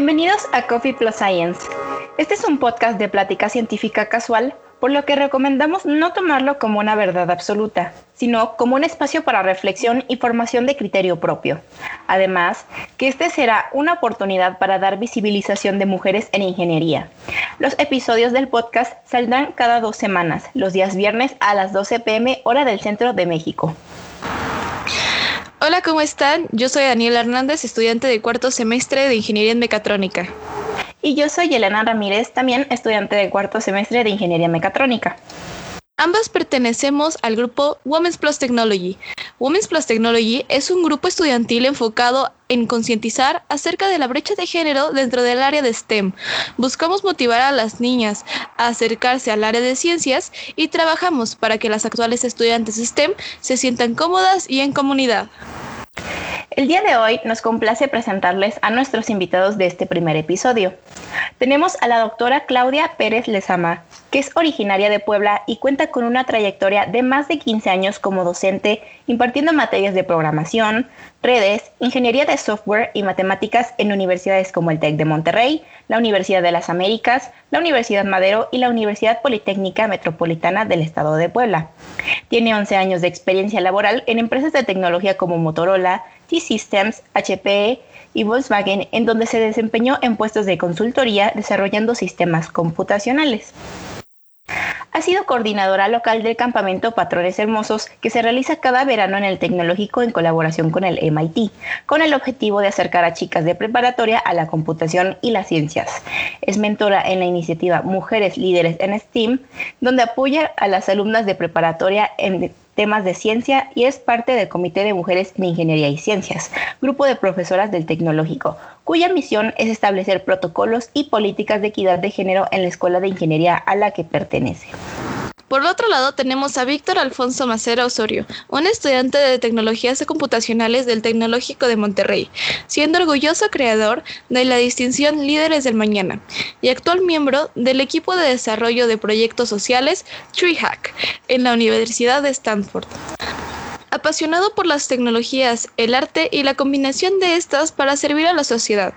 Bienvenidos a Coffee Plus Science. Este es un podcast de plática científica casual, por lo que recomendamos no tomarlo como una verdad absoluta, sino como un espacio para reflexión y formación de criterio propio. Además, que este será una oportunidad para dar visibilización de mujeres en ingeniería. Los episodios del podcast saldrán cada dos semanas, los días viernes a las 12 pm hora del centro de México. Hola, ¿cómo están? Yo soy Daniela Hernández, estudiante de cuarto semestre de Ingeniería en Mecatrónica. Y yo soy Elena Ramírez, también estudiante de cuarto semestre de Ingeniería Mecatrónica. Ambas pertenecemos al grupo Women's Plus Technology. Women's Plus Technology es un grupo estudiantil enfocado en concientizar acerca de la brecha de género dentro del área de STEM. Buscamos motivar a las niñas a acercarse al área de ciencias y trabajamos para que las actuales estudiantes STEM se sientan cómodas y en comunidad. El día de hoy nos complace presentarles a nuestros invitados de este primer episodio. Tenemos a la doctora Claudia Pérez Lezama, que es originaria de Puebla y cuenta con una trayectoria de más de 15 años como docente, impartiendo materias de programación, redes, ingeniería de software y matemáticas en universidades como el TEC de Monterrey, la Universidad de las Américas, la Universidad Madero y la Universidad Politécnica Metropolitana del Estado de Puebla. Tiene 11 años de experiencia laboral en empresas de tecnología como Motorola, T-Systems, HP y Volkswagen, en donde se desempeñó en puestos de consultoría desarrollando sistemas computacionales. Ha sido coordinadora local del campamento Patrones Hermosos que se realiza cada verano en el Tecnológico en colaboración con el MIT, con el objetivo de acercar a chicas de preparatoria a la computación y las ciencias. Es mentora en la iniciativa Mujeres Líderes en STEAM, donde apoya a las alumnas de preparatoria en temas de ciencia y es parte del Comité de Mujeres en Ingeniería y Ciencias, grupo de profesoras del Tecnológico, cuya misión es establecer protocolos y políticas de equidad de género en la Escuela de Ingeniería a la que pertenece. Por otro lado, tenemos a Víctor Alfonso Macera Osorio, un estudiante de tecnologías computacionales del Tecnológico de Monterrey, siendo orgulloso creador de la distinción Líderes del Mañana y actual miembro del equipo de desarrollo de proyectos sociales TreeHack en la Universidad de Stanford. Apasionado por las tecnologías, el arte y la combinación de estas para servir a la sociedad,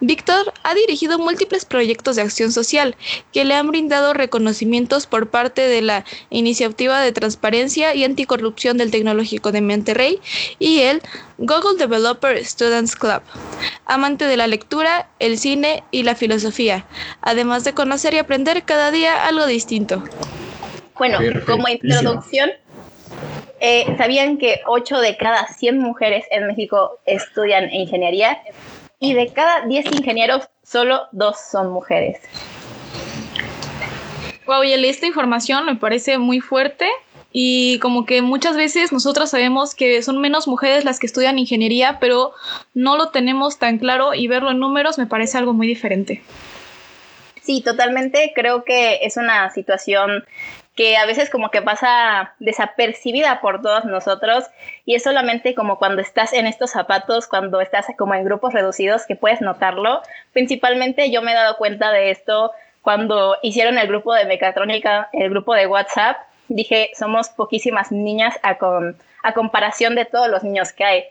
Víctor ha dirigido múltiples proyectos de acción social que le han brindado reconocimientos por parte de la Iniciativa de Transparencia y Anticorrupción del Tecnológico de Monterrey y el Google Developer Students Club. Amante de la lectura, el cine y la filosofía, además de conocer y aprender cada día algo distinto. Bueno, como introducción, eh, ¿Sabían que 8 de cada 100 mujeres en México estudian ingeniería? Y de cada 10 ingenieros, solo 2 son mujeres. Wow, y esta información me parece muy fuerte y como que muchas veces nosotros sabemos que son menos mujeres las que estudian ingeniería, pero no lo tenemos tan claro y verlo en números me parece algo muy diferente. Sí, totalmente. Creo que es una situación que a veces como que pasa desapercibida por todos nosotros y es solamente como cuando estás en estos zapatos, cuando estás como en grupos reducidos que puedes notarlo. Principalmente yo me he dado cuenta de esto cuando hicieron el grupo de mecatrónica, el grupo de WhatsApp. Dije, somos poquísimas niñas a, con, a comparación de todos los niños que hay.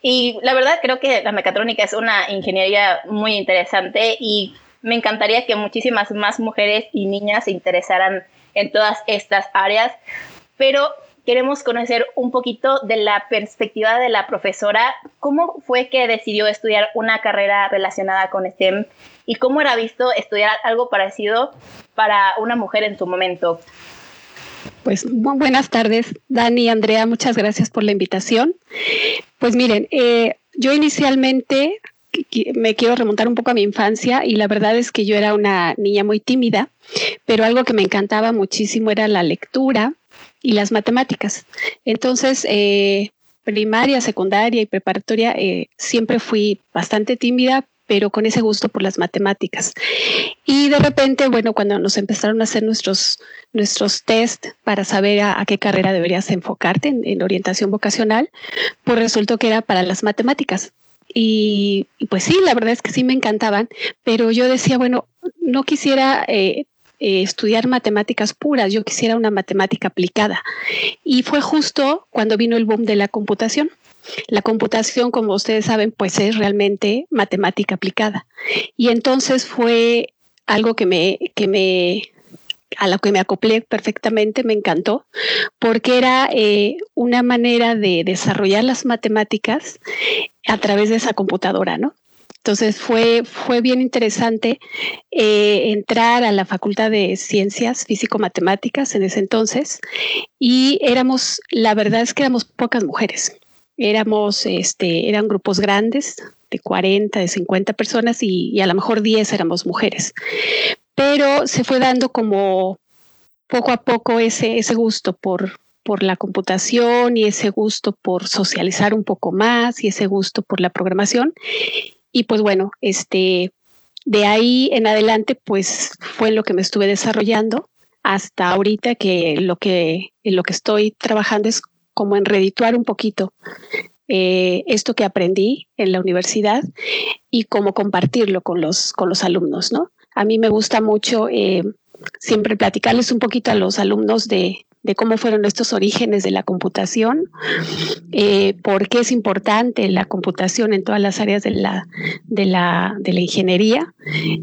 Y la verdad creo que la mecatrónica es una ingeniería muy interesante y me encantaría que muchísimas más mujeres y niñas se interesaran en todas estas áreas, pero queremos conocer un poquito de la perspectiva de la profesora. ¿Cómo fue que decidió estudiar una carrera relacionada con STEM y cómo era visto estudiar algo parecido para una mujer en su momento? Pues buenas tardes, Dani y Andrea, muchas gracias por la invitación. Pues miren, eh, yo inicialmente me quiero remontar un poco a mi infancia y la verdad es que yo era una niña muy tímida, pero algo que me encantaba muchísimo era la lectura y las matemáticas. Entonces, eh, primaria, secundaria y preparatoria eh, siempre fui bastante tímida, pero con ese gusto por las matemáticas. Y de repente, bueno, cuando nos empezaron a hacer nuestros, nuestros test para saber a, qué carrera deberías enfocarte en, en, orientación vocacional, pues resultó que era para las matemáticas. Y, pues sí, la verdad es que sí me encantaban, pero yo decía, bueno, no quisiera eh, eh, estudiar matemáticas puras, yo quisiera una matemática aplicada. Y fue justo cuando vino el boom de la computación. La computación, como ustedes saben, pues es realmente matemática aplicada. Y entonces fue algo que me, que me a lo que me acoplé perfectamente, me encantó, porque era eh, una manera de desarrollar las matemáticas a través de esa computadora, ¿no? Entonces fue, fue bien interesante eh, entrar a la Facultad de Ciencias Físico-Matemáticas en ese entonces y éramos, la verdad es que éramos pocas mujeres. Éramos, este, eran grupos grandes, de 40, de 50 personas y, y, a lo mejor 10 éramos mujeres. Pero se fue dando como poco a poco ese, ese gusto por, por la computación y ese gusto por socializar un poco más y ese gusto por la programación. Y pues bueno, este, de ahí en adelante, pues fue lo que me estuve desarrollando hasta ahorita que lo que, lo que estoy trabajando es como en redituar un poquito eh, esto que aprendí en la universidad y cómo compartirlo con los, con los alumnos, ¿no? A mí me gusta mucho eh, siempre platicarles un poquito a los alumnos de, cómo fueron estos orígenes de la computación, eh, por qué es importante la computación en todas las áreas de la, de la, de la ingeniería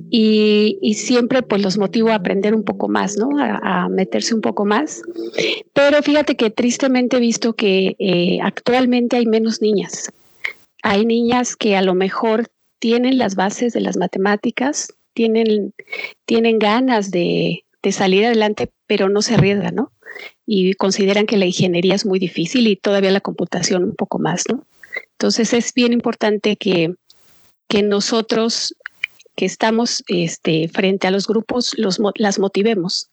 y, siempre pues los motivo a aprender un poco más, ¿no? A, a meterse un poco más. Pero fíjate que tristemente he visto que eh, actualmente hay menos niñas. Hay niñas que a lo mejor tienen las bases de las matemáticas, tienen, tienen ganas de, de salir adelante, pero no se arriesgan, ¿no? y consideran que la ingeniería es muy difícil y todavía la computación un poco más, ¿no? Entonces es bien importante que, que nosotros que estamos este, frente a los grupos los, las motivemos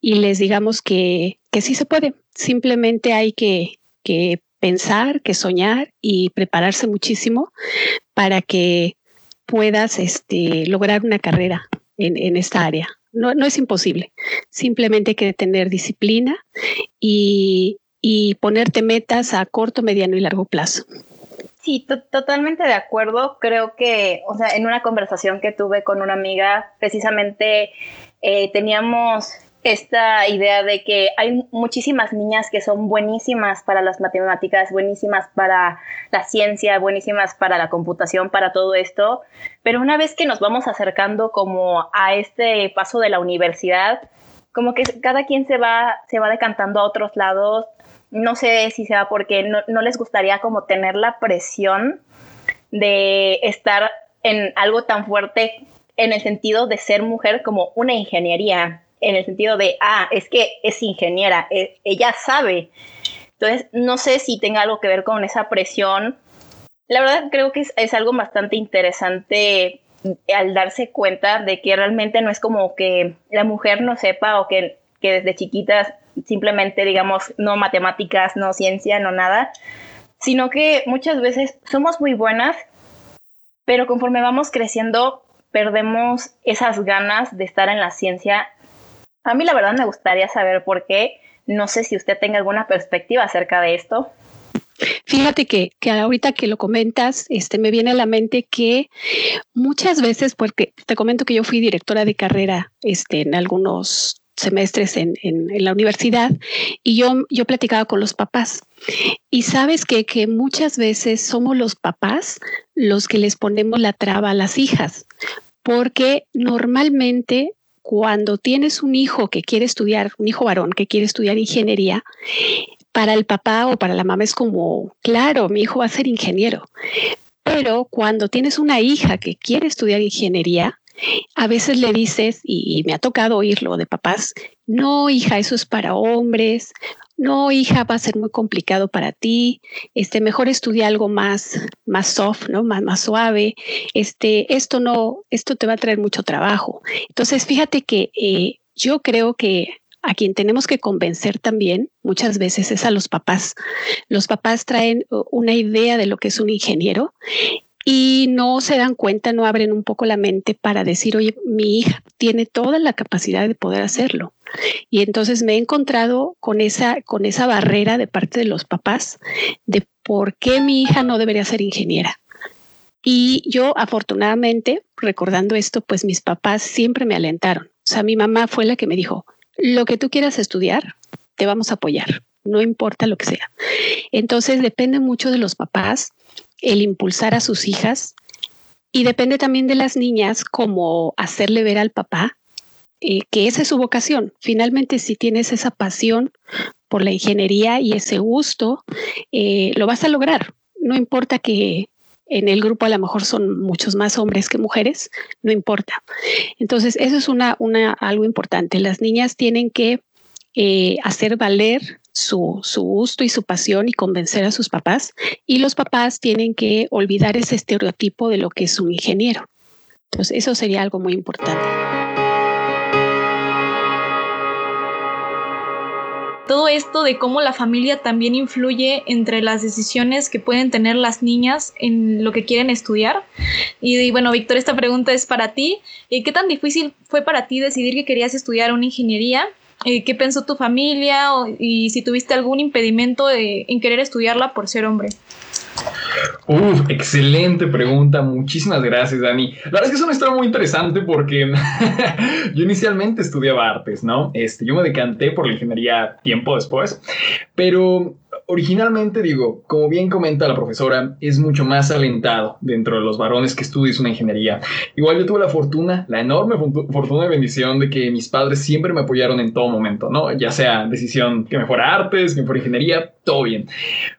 y les digamos que, que sí se puede. Simplemente hay que, que pensar, que soñar y prepararse muchísimo para que puedas este, lograr una carrera en, en esta área no, no es imposible. Simplemente hay que tener disciplina y, y ponerte metas a corto, mediano y largo plazo. Sí, totalmente de acuerdo. Creo que, o sea, en una conversación que tuve con una amiga, precisamente eh, teníamos esta idea de que hay muchísimas niñas que son buenísimas para las matemáticas, buenísimas para la ciencia, buenísimas para la computación, para todo esto, pero una vez que nos vamos acercando como a este paso de la universidad, como que cada quien se va, se va decantando a otros lados, no sé si sea porque no, no les gustaría como tener la presión de estar en algo tan fuerte en el sentido de ser mujer como una ingeniería en el sentido de, ah, es que es ingeniera, e, ella sabe. Entonces, no sé si tenga algo que ver con esa presión. La verdad creo que es, algo bastante interesante al darse cuenta de que realmente no es como que la mujer no sepa o que, que desde chiquitas simplemente digamos no matemáticas, no ciencia, no nada, sino que muchas veces somos muy buenas, pero conforme vamos creciendo perdemos esas ganas de estar en la ciencia a mí la verdad me gustaría saber por qué. No sé si usted tenga alguna perspectiva acerca de esto. Fíjate que, que, ahorita que lo comentas, este, me viene a la mente que muchas veces, porque te comento que yo fui directora de carrera este, en algunos semestres en, en, la universidad y yo, yo platicaba con los papás. Y sabes que, que muchas veces somos los papás los que les ponemos la traba a las hijas, porque normalmente cuando tienes un hijo que quiere estudiar, un hijo varón que quiere estudiar ingeniería, para el papá o para la mamá es como, claro, mi hijo va a ser ingeniero. Pero cuando tienes una hija que quiere estudiar ingeniería, a veces le dices, y me ha tocado oírlo de papás, no, hija, eso es para hombres, no, hija, va a ser muy complicado para ti, este, mejor estudia algo más, más soft, ¿no? Más, más suave, este, esto no, esto te va a traer mucho trabajo. Entonces, fíjate que eh, yo creo que a quien tenemos que convencer también muchas veces es a los papás. Los papás traen una idea de lo que es un ingeniero y no se dan cuenta, no abren un poco la mente para decir, oye, mi hija tiene toda la capacidad de poder hacerlo. Y entonces me he encontrado con esa, con esa barrera de parte de los papás de por qué mi hija no debería ser ingeniera. Y yo afortunadamente, recordando esto, pues mis papás siempre me alentaron. sea, mi mamá fue la que me dijo, lo que tú quieras estudiar, te vamos a apoyar, no importa lo que sea. Entonces depende mucho de los papás el impulsar a sus hijas y depende también de las niñas como hacerle ver al papá eh, que esa es su vocación. Finalmente, si tienes esa pasión por la ingeniería y ese gusto, eh, lo vas a lograr. No importa que en el grupo a lo mejor son muchos más hombres que mujeres, no importa. Entonces, eso es una, una algo importante. Las niñas tienen que eh, hacer valer su, gusto y su pasión y convencer a sus papás. Y los papás tienen que olvidar ese estereotipo de lo que es un ingeniero. Entonces, eso sería algo muy importante. todo esto de cómo la familia también influye entre las decisiones que pueden tener las niñas en lo que quieren estudiar. Y, bueno, Víctor, esta pregunta es para ti. Eh, ¿Qué tan difícil fue para ti decidir que querías estudiar una ingeniería? Eh, ¿Qué pensó tu familia? y si tuviste algún impedimento en querer estudiarla por ser hombre. Uf, excelente pregunta. Muchísimas gracias, Dani. La verdad es que es una historia muy interesante porque yo inicialmente estudiaba artes, ¿no? Este, yo me decanté por la ingeniería tiempo después, pero originalmente digo, como bien comenta la profesora, es mucho más alentado dentro de los varones que estudies una ingeniería. Igual yo tuve la fortuna, la enorme fortuna y bendición de que mis padres siempre me apoyaron en todo momento, ¿no? Ya sea decisión que me fuera artes, que me fuera ingeniería, todo bien.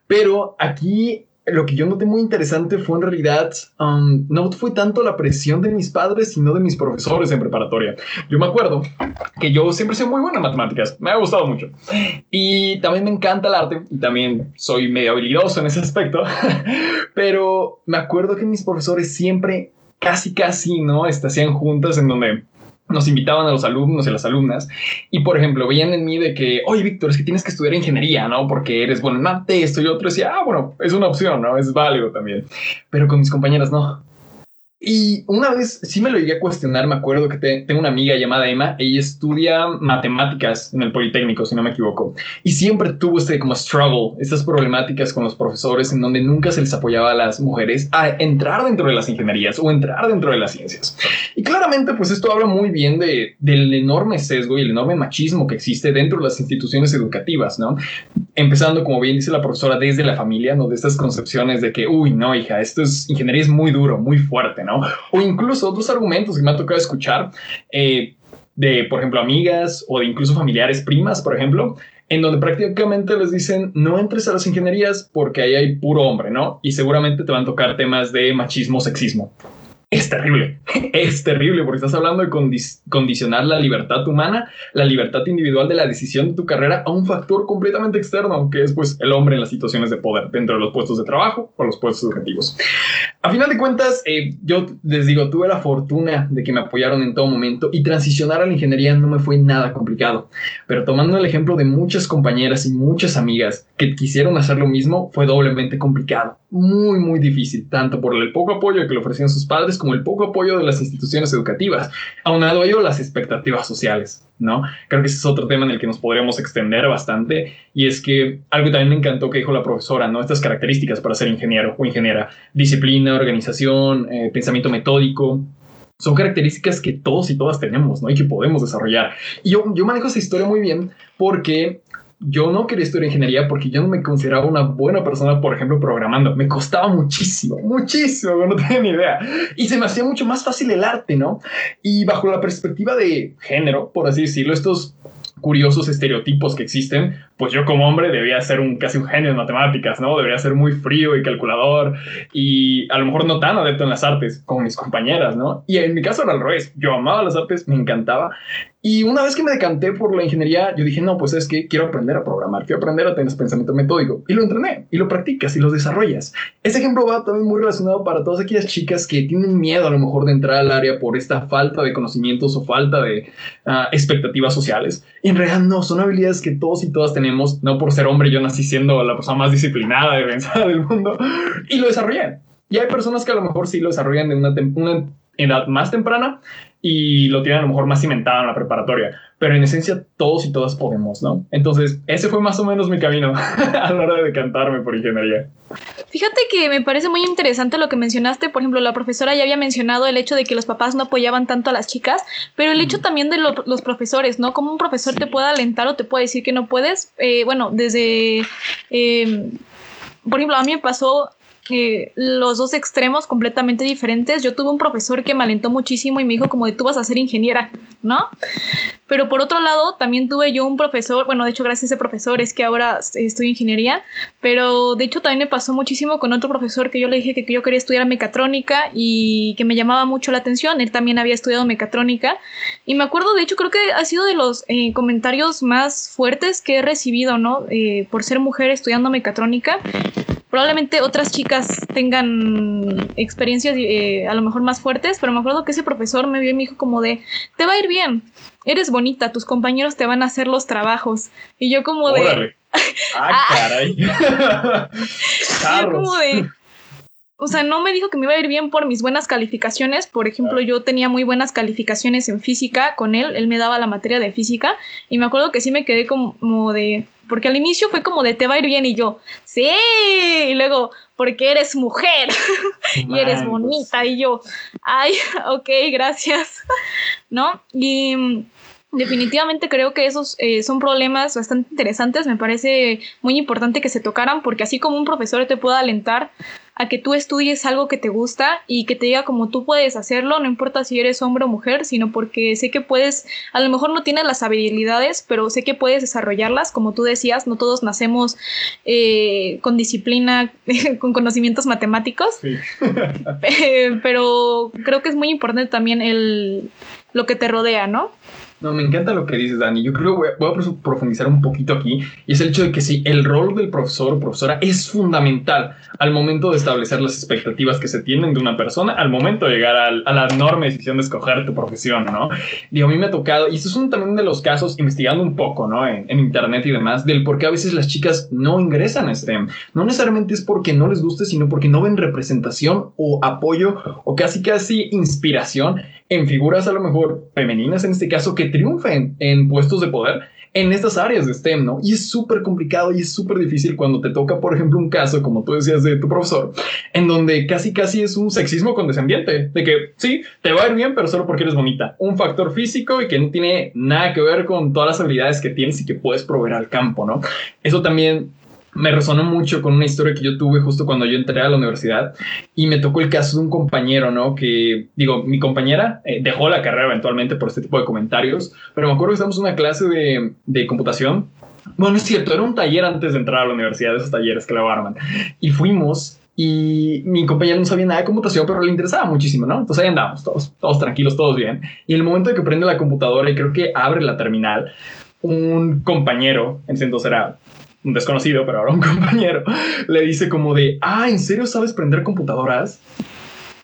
Pero aquí lo que yo noté muy interesante fue en realidad, um, no fue tanto la presión de mis padres, sino de mis profesores en preparatoria. Yo me acuerdo que yo siempre sido muy buena en matemáticas, me ha gustado mucho. Y también me encanta el arte, y también soy medio habilidoso en ese aspecto, pero me acuerdo que mis profesores siempre, casi, casi, ¿no? Hacían juntas en donde nos invitaban a los alumnos y a las alumnas y, por ejemplo, veían en mí de que, oye, Víctor, es que tienes que estudiar ingeniería, ¿no? Porque eres bueno en mate, esto y otro. decía, ah, bueno, es una opción, ¿no? Es válido también. Pero con mis compañeras no. Y una vez sí me lo llegué a cuestionar, me acuerdo que tengo una amiga llamada Emma, ella estudia matemáticas en el Politécnico, si no me equivoco, y siempre tuvo este como struggle, estas problemáticas con los profesores en donde nunca se les apoyaba a las mujeres a entrar dentro de las ingenierías o entrar dentro de las ciencias. Y claramente pues esto habla muy bien de, del enorme sesgo y el enorme machismo que existe dentro de las instituciones educativas, ¿no? Empezando, como bien dice la profesora, desde la familia, ¿no? De estas concepciones de que, uy, no, hija, esto es ingeniería es muy duro, muy fuerte, ¿no? O incluso otros argumentos que me ha tocado escuchar eh, de, por ejemplo, amigas o de incluso familiares, primas, por ejemplo, en donde prácticamente les dicen no entres a las ingenierías porque ahí hay puro hombre, ¿no? Y seguramente te van a tocar temas de machismo, sexismo es terrible, es terrible porque estás hablando de condicionar la libertad humana, la libertad individual de la decisión de tu carrera a un factor completamente externo, que es pues el hombre en las situaciones de poder dentro de los puestos de trabajo o los puestos educativos. A final de cuentas, eh, yo les digo, tuve la fortuna de que me apoyaron en todo momento y transicionar a la ingeniería no me fue nada complicado, pero tomando el ejemplo de muchas compañeras y muchas amigas que quisieron hacer lo mismo, fue doblemente complicado, muy, muy difícil, tanto por el poco apoyo que le ofrecían sus padres como el poco apoyo de las instituciones educativas, aunado a ello las expectativas sociales, ¿no? Creo que ese es otro tema en el que nos podríamos extender bastante y es que algo que también me encantó que dijo la profesora, ¿no? Estas características para ser ingeniero o ingeniera, disciplina, organización, eh, pensamiento metódico, son características que todos y todas tenemos, ¿no? Y que podemos desarrollar. Y yo, yo manejo esa historia muy bien porque yo no quería estudiar ingeniería porque yo no me consideraba una buena persona, por ejemplo, programando. Me costaba muchísimo, muchísimo, no tenía ni idea. Y se me hacía mucho más fácil el arte, ¿no? Y bajo la perspectiva de género, por así decirlo, estos curiosos estereotipos que existen, pues yo como hombre debía ser un casi un genio de matemáticas, ¿no? Debería ser muy frío y calculador y a lo mejor no tan adepto en las artes como mis compañeras, ¿no? Y en mi caso era al revés, yo amaba las artes, me encantaba y una vez que me decanté por la ingeniería, yo dije, no, pues es que quiero aprender a programar, quiero aprender a tener pensamiento metódico. Y lo entrené, y lo practicas, y lo desarrollas. Ese ejemplo va también muy relacionado para todas aquellas chicas que tienen miedo a lo mejor de entrar al área por esta falta de conocimientos o falta de ah, expectativas sociales. Y en realidad no, son habilidades que todos y todas tenemos, no por ser hombre, yo nací siendo la persona más disciplinada y pensada del mundo, y lo desarrollé. Y hay personas que a lo mejor sí lo desarrollan de una, una edad más temprana y lo tienen a lo mejor más cimentado en la preparatoria. pero en esencia todos y todas podemos, ¿no? Entonces, ese fue más o menos mi camino a la hora de decantarme por ingeniería. Fíjate que me parece muy interesante lo que mencionaste. Por ejemplo, la profesora ya había mencionado el hecho de que los papás no apoyaban tanto a las chicas, pero el hecho también de los profesores, ¿no? Como un profesor te puede alentar o te puede decir que no puedes. Eh, bueno, desde... Eh, por ejemplo, a mí me pasó eh, los dos extremos completamente diferentes. Yo tuve un profesor que me alentó muchísimo y me dijo como de tú vas a ser ingeniera, ¿no? Pero por otro lado, también tuve yo un profesor, bueno, de hecho gracias a ese profesor es que ahora estudio ingeniería, pero de hecho también me pasó muchísimo con otro profesor que yo le dije que yo quería estudiar mecatrónica y que me llamaba mucho la atención. Él también había estudiado mecatrónica y me acuerdo, de hecho creo que ha sido de los eh, comentarios más fuertes que he recibido, ¿no? Eh, por ser mujer estudiando mecatrónica probablemente otras chicas tengan experiencias eh, a lo mejor más fuertes, pero me acuerdo que ese profesor me vio y me dijo como de, te va a ir bien, eres bonita, tus compañeros te van a hacer los trabajos. Y yo como de... Ah, caray. yo como de o sea, no me dijo que me iba a ir bien por mis buenas calificaciones. Por ejemplo, yo tenía muy buenas calificaciones en física con él. Él me daba la materia de física. Y me acuerdo que sí me quedé como de. Porque al inicio fue como de te va a ir bien. Y yo, sí. Y luego, porque eres mujer y eres bonita. Y yo, ay, ok, gracias. ¿No? Y definitivamente creo que esos eh, son problemas bastante interesantes. Me parece muy importante que se tocaran porque así como un profesor te puede alentar a que tú estudies algo que te gusta y que te diga como tú puedes hacerlo, no importa si eres hombre o mujer, sino porque sé que puedes, a lo mejor no tienes las habilidades, pero sé que puedes desarrollarlas, como tú decías, no todos nacemos eh, con disciplina, con conocimientos matemáticos, pero creo que es muy importante también el, lo que te rodea, ¿no? No, me encanta lo que dices, Dani. Yo creo que voy a, profundizar un poquito aquí. Y es el hecho de que sí, el rol del profesor o profesora es fundamental al momento de establecer las expectativas que se tienen de una persona, al momento de llegar a la enorme decisión de escoger tu profesión, ¿no? Digo, a mí me ha tocado, y esto es uno también de los casos, investigando un poco, ¿no? En, en internet y demás, del por qué a veces las chicas no ingresan a STEM. No necesariamente es porque no les guste, sino porque no ven representación o apoyo o casi casi inspiración en figuras a lo mejor femeninas en este caso que triunfen en puestos de poder en estas áreas de STEM, ¿no? Y es súper complicado y es súper difícil cuando te toca, por ejemplo, un caso, como tú decías, de tu profesor, en donde casi casi es un sexismo condescendiente, de que sí, te va a ir bien, pero solo porque eres bonita. Un factor físico y que no tiene nada que ver con todas las habilidades que tienes y que puedes proveer al campo, ¿no? Eso también me resonó mucho con una historia que yo tuve justo cuando yo entré a la universidad y me tocó el caso de un compañero, ¿no? Que, digo, mi compañera eh, dejó la carrera eventualmente por este tipo de comentarios, pero me acuerdo que estábamos en una clase de, de computación. Bueno, es cierto, era un taller antes de entrar a la universidad, esos talleres que la arman. Y fuimos y mi compañero no sabía nada de computación, pero le interesaba muchísimo, ¿no? Entonces ahí andamos, todos, todos tranquilos, todos bien. Y en el momento de que prende la computadora y creo que abre la terminal, un compañero, en ese entonces era un desconocido, pero ahora un compañero, le dice como de, ah, ¿en serio sabes prender computadoras?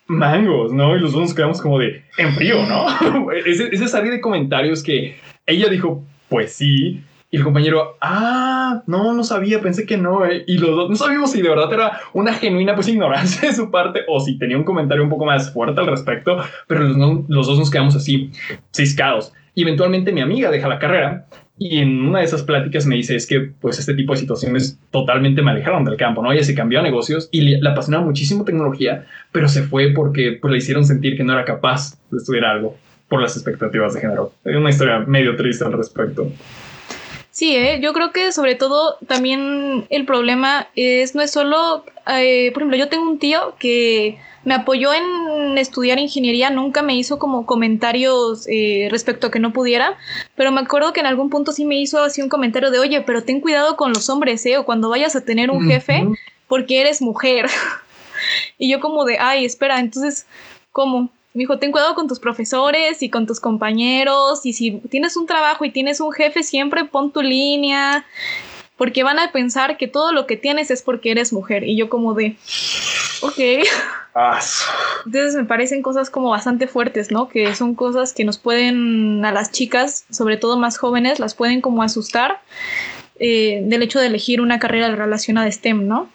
Mangos, ¿no? Y los dos nos quedamos como de, en frío, ¿no? ese, esa serie de comentarios que ella dijo, pues sí, y el compañero, ah, no, no sabía, pensé que no. Eh". Y los dos no sabíamos si de verdad era una genuina pues ignorancia de su parte o si tenía un comentario un poco más fuerte al respecto, pero los, los dos nos quedamos así, ciscados. Y eventualmente mi amiga deja la carrera y en una de esas pláticas me dice, es que pues este tipo de situaciones totalmente me alejaron del campo, ¿no? Ella se cambió a negocios y le, apasionaba muchísimo tecnología, pero se fue porque pues le hicieron sentir que no era capaz de estudiar algo por las expectativas de género. Es una historia medio triste al respecto. Sí, ¿eh? yo creo que sobre todo también el problema es, no es solo, eh, por ejemplo, yo tengo un tío que me apoyó en estudiar ingeniería, nunca me hizo como comentarios eh, respecto a que no pudiera, pero me acuerdo que en algún punto sí me hizo así un comentario de, oye, pero ten cuidado con los hombres, ¿eh? O cuando vayas a tener un jefe, porque eres mujer. y yo como de, ay, espera, entonces, ¿cómo? Me dijo, ten cuidado con tus profesores y con tus compañeros, y si tienes un trabajo y tienes un jefe, siempre pon tu línea, porque van a pensar que todo lo que tienes es porque eres mujer. Y yo como de, ok. Entonces me parecen cosas como bastante fuertes, ¿no? Que son cosas que nos pueden, a las chicas, sobre todo más jóvenes, las pueden como asustar eh, del hecho de elegir una carrera relacionada a STEM, ¿no?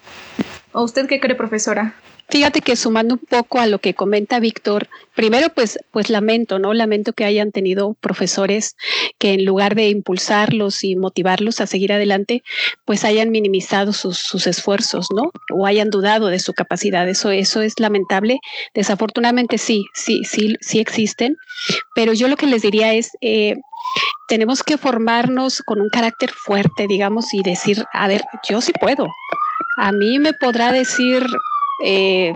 ¿O usted qué cree, profesora? Fíjate que sumando un poco a lo que comenta Víctor, primero pues, pues lamento, ¿no? Lamento que hayan tenido profesores que en lugar de impulsarlos y motivarlos a seguir adelante, pues hayan minimizado sus, sus esfuerzos, ¿no? O hayan dudado de su capacidad. Eso, eso es lamentable. Desafortunadamente sí, sí, sí, sí existen. Pero yo lo que les diría es, eh, tenemos que formarnos con un carácter fuerte, digamos, y decir, a ver, yo sí puedo. A mí me podrá decir eh,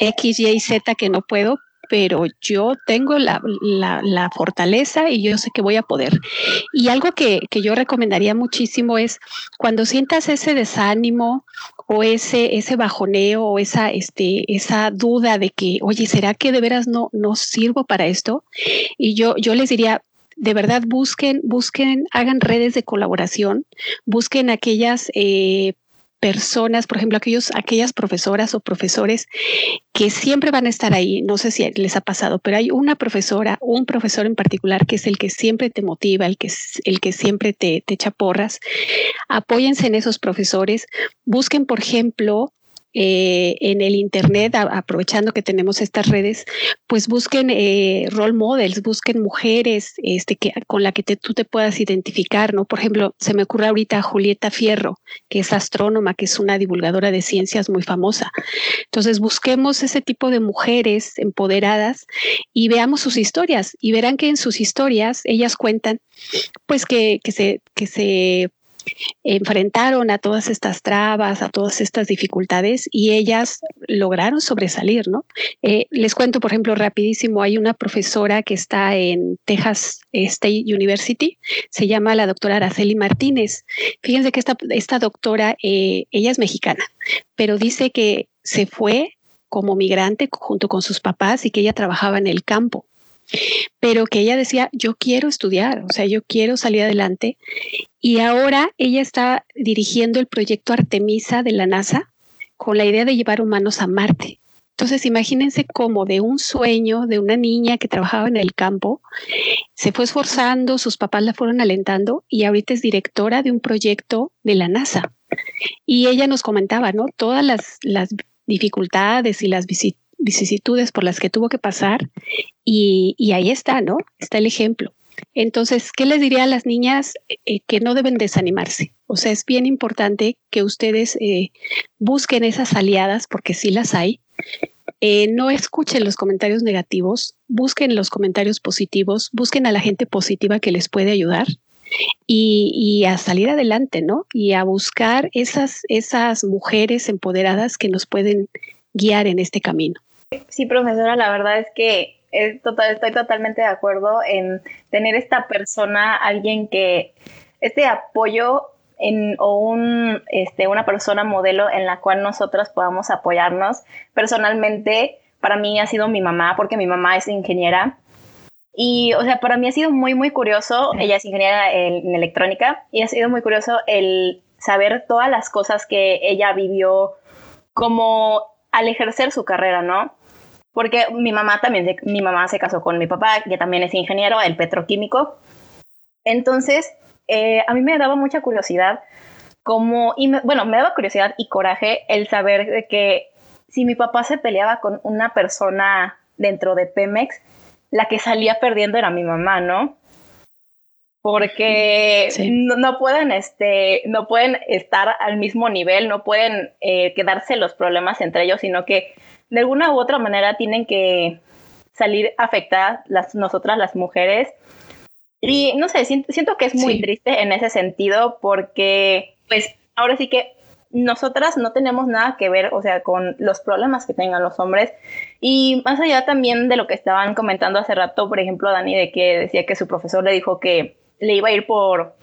X, Y, Z que no puedo, pero yo tengo la, fortaleza y yo sé que voy a poder. Y algo que, yo recomendaría muchísimo es cuando sientas ese desánimo o ese, ese bajoneo o esa, este, esa duda de que, oye, ¿será que de veras no, no sirvo para esto? Y yo, yo les diría, de verdad busquen, busquen, hagan redes de colaboración, busquen aquellas eh, personas, por ejemplo, aquellos, aquellas profesoras o profesores que siempre van a estar ahí. No sé si les ha pasado, pero hay una profesora, un profesor en particular que es el que siempre te motiva, el que, el que siempre te, te echa porras. Apóyense en esos profesores. Busquen, por ejemplo, eh, en el Internet, aprovechando que tenemos estas redes, pues busquen eh, role models, busquen mujeres este, que, con la que tú te puedas identificar, ¿no? Por ejemplo, se me ocurre ahorita Julieta Fierro, que es astrónoma, que es una divulgadora de ciencias muy famosa. Entonces, busquemos ese tipo de mujeres empoderadas y veamos sus historias y verán que en sus historias ellas cuentan, pues que, que se, que se enfrentaron a todas estas trabas, a todas estas dificultades y ellas lograron sobresalir, ¿no? Eh, les cuento, por ejemplo, rapidísimo, hay una profesora que está en Texas State University, se llama la doctora Araceli Martínez. Fíjense que esta, esta doctora, eh, ella es mexicana, pero dice que se fue como migrante junto con sus papás y que ella trabajaba en el campo pero que ella decía, yo quiero estudiar, o sea, yo quiero salir adelante. Y ahora ella está dirigiendo el proyecto Artemisa de la NASA con la idea de llevar humanos a Marte. Entonces, imagínense cómo de un sueño de una niña que trabajaba en el campo, se fue esforzando, sus papás la fueron alentando y ahorita es directora de un proyecto de la NASA. Y ella nos comentaba, ¿no? Todas las, las dificultades y las visitas vicisitudes por las que tuvo que pasar y, ahí está, ¿no? Está el ejemplo. Entonces, ¿qué les diría a las niñas eh, que no deben desanimarse? O sea, es bien importante que ustedes eh, busquen esas aliadas, porque sí las hay. Eh, no escuchen los comentarios negativos, busquen los comentarios positivos, busquen a la gente positiva que les puede ayudar y, y, a salir adelante, ¿no? Y a buscar esas, esas mujeres empoderadas que nos pueden guiar en este camino. Sí, profesora, la verdad es que estoy totalmente de acuerdo en tener esta persona, alguien que, este apoyo en, o un, este, una persona modelo en la cual nosotros podamos apoyarnos. Personalmente, para mí ha sido mi mamá, porque mi mamá es ingeniera. Y, o sea, para mí ha sido muy, muy curioso, ella es ingeniera en electrónica, y ha sido muy curioso el saber todas las cosas que ella vivió como al ejercer su carrera, ¿no? Porque mi mamá también, mi mamá se casó con mi papá, que también es ingeniero, el petroquímico. Entonces, eh, a mí me daba mucha curiosidad como, y bueno, me daba curiosidad y coraje el saber de que si mi papá se peleaba con una persona dentro de Pemex, la que salía perdiendo era mi mamá, ¿no? Porque no, pueden, este, no pueden estar al mismo nivel, no pueden eh, quedarse los problemas entre ellos, sino que de alguna u otra manera tienen que salir afectadas las, nosotras las mujeres. Y no sé, siento, que es muy triste en ese sentido porque pues ahora sí que nosotras no tenemos nada que ver, o sea, con los problemas que tengan los hombres. Y más allá también de lo que estaban comentando hace rato, por ejemplo, Dani, de que decía que su profesor le dijo que le iba a ir por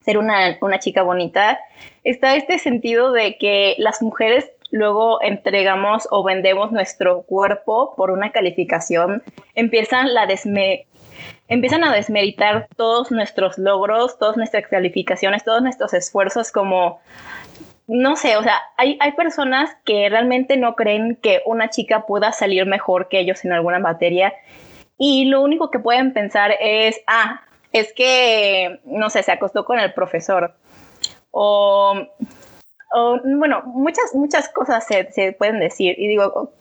ser una, una chica bonita, está este sentido de que las mujeres luego entregamos o vendemos nuestro cuerpo por una calificación, empiezan, la empiezan a desmeritar todos nuestros logros, todas nuestras calificaciones, todos nuestros esfuerzos como, no sé, o sea, hay, hay personas que realmente no creen que una chica pueda salir mejor que ellos en alguna materia. Y lo único que pueden pensar es, ah, es que, no sé, se acostó con el profesor o bueno, muchas, muchas cosas se, se pueden decir. Y digo,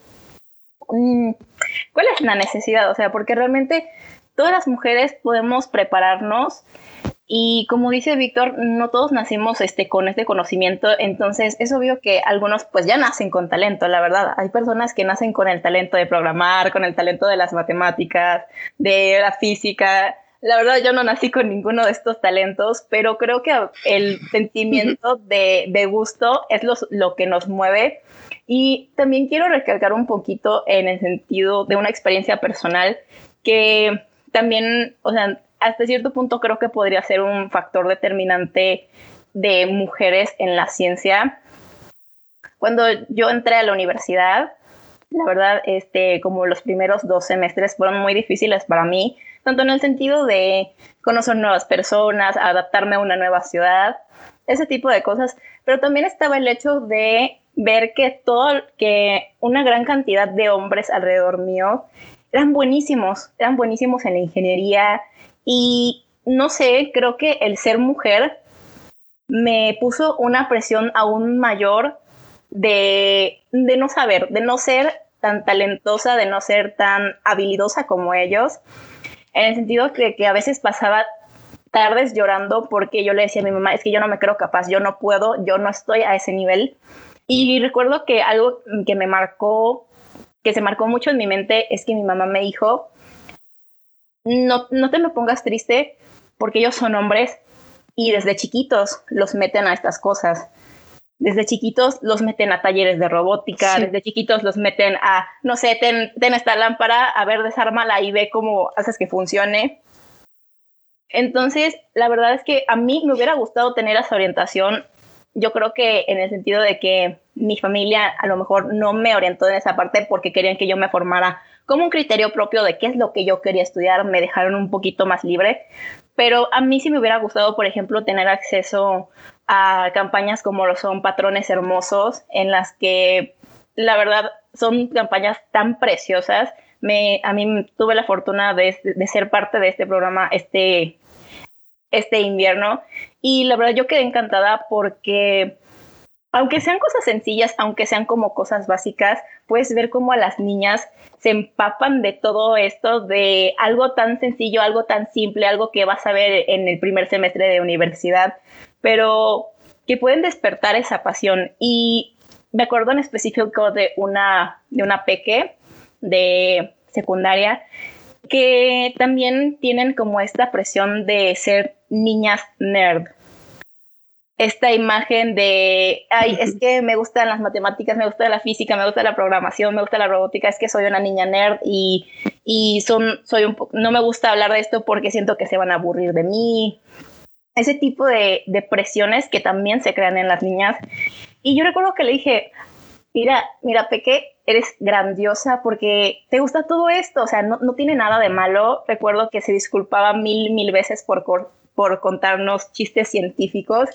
mm, ¿cuál es la necesidad? O sea, porque realmente todas las mujeres podemos prepararnos y como dice Víctor, no todos nacimos este, con este conocimiento, entonces es obvio que algunos pues ya nacen con talento, la verdad. Hay personas que nacen con el talento de programar, con el talento de las matemáticas, de la física. La verdad yo no nací con ninguno de estos talentos, pero creo que el sentimiento de, de gusto es lo, lo que nos mueve. Y también quiero recalcar un poquito en el sentido de una experiencia personal que también, o sea, hasta cierto punto creo que podría ser un factor determinante de mujeres en la ciencia. Cuando yo entré a la universidad, la verdad, este, como los primeros dos semestres fueron muy difíciles para mí, tanto en el sentido de conocer nuevas personas, adaptarme a una nueva ciudad, ese tipo de cosas, pero también estaba el hecho de ver que todo, que una gran cantidad de hombres alrededor mío eran buenísimos, eran buenísimos en la ingeniería, y no sé, creo que el ser mujer me puso una presión aún mayor de, de no saber, de no ser tan talentosa, de no ser tan habilidosa como ellos, en el sentido de que a veces pasaba tardes llorando porque yo le decía a mi mamá, es que yo no me creo capaz, yo no puedo, yo no estoy a ese nivel. Y recuerdo que algo que me marcó, que se marcó mucho en mi mente, es que mi mamá me dijo, no, no te me pongas triste porque ellos son hombres y desde chiquitos los meten a estas cosas. Desde chiquitos los meten a talleres de robótica, desde chiquitos los meten a, no sé, ten, ten esta lámpara, a ver, desármala y ve cómo haces que funcione. Entonces, la verdad es que a mí me hubiera gustado tener esa orientación. Yo creo que en el sentido de que mi familia a lo mejor no me orientó en esa parte porque querían que yo me formara como un criterio propio de qué es lo que yo quería estudiar, me dejaron un poquito más libre, pero a mí sí me hubiera gustado, por ejemplo, tener acceso a campañas como lo son Patrones Hermosos, en las que la verdad son campañas tan preciosas. Me, a mí tuve la fortuna de, de ser parte de este programa este, este invierno y la verdad yo quedé encantada porque aunque sean cosas sencillas, aunque sean como cosas básicas, puedes ver cómo a las niñas se empapan de todo esto, de algo tan sencillo, algo tan simple, algo que vas a ver en el primer semestre de universidad, pero que pueden despertar esa pasión. Y me acuerdo en específico de una, de una peque de secundaria que también tienen como esta presión de ser niñas nerd esta imagen de, ay, es que me gustan las matemáticas, me gusta la física, me gusta la programación, me gusta la robótica, es que soy una niña nerd y, y son, soy un no me gusta hablar de esto porque siento que se van a aburrir de mí. Ese tipo de, de presiones que también se crean en las niñas. Y yo recuerdo que le dije, mira, mira, Peque, eres grandiosa porque te gusta todo esto, o sea, no, no tiene nada de malo. Recuerdo que se disculpaba mil, mil veces por, por contarnos chistes científicos.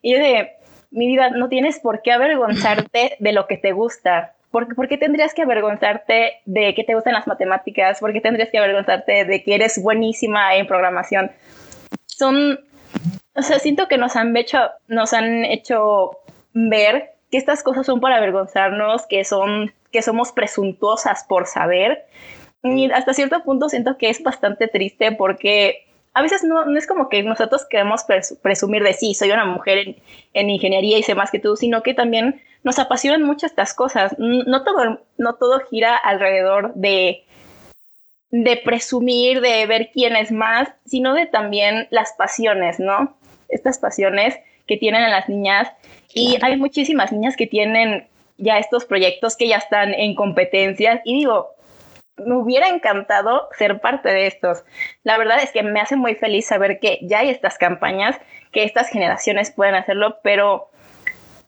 Y yo de, mi vida, no tienes por qué avergonzarte de lo que te gusta. ¿Por, ¿Por, qué tendrías que avergonzarte de que te gustan las matemáticas? ¿Por qué tendrías que avergonzarte de que eres buenísima en programación? Son, o sea, siento que nos han hecho, nos han hecho ver que estas cosas son para avergonzarnos, que son, que somos presuntuosas por saber. Y hasta cierto punto siento que es bastante triste porque a veces no, es como que nosotros queremos presumir de sí, soy una mujer en, ingeniería y sé más que tú, sino que también nos apasionan mucho estas cosas. No todo, no todo gira alrededor de, de presumir, de ver quién es más, sino de también las pasiones, ¿no? Estas pasiones que tienen las niñas. Y hay muchísimas niñas que tienen ya estos proyectos que ya están en competencias. Y digo, me hubiera encantado ser parte de estos. La verdad es que me hace muy feliz saber que ya hay estas campañas, que estas generaciones pueden hacerlo, pero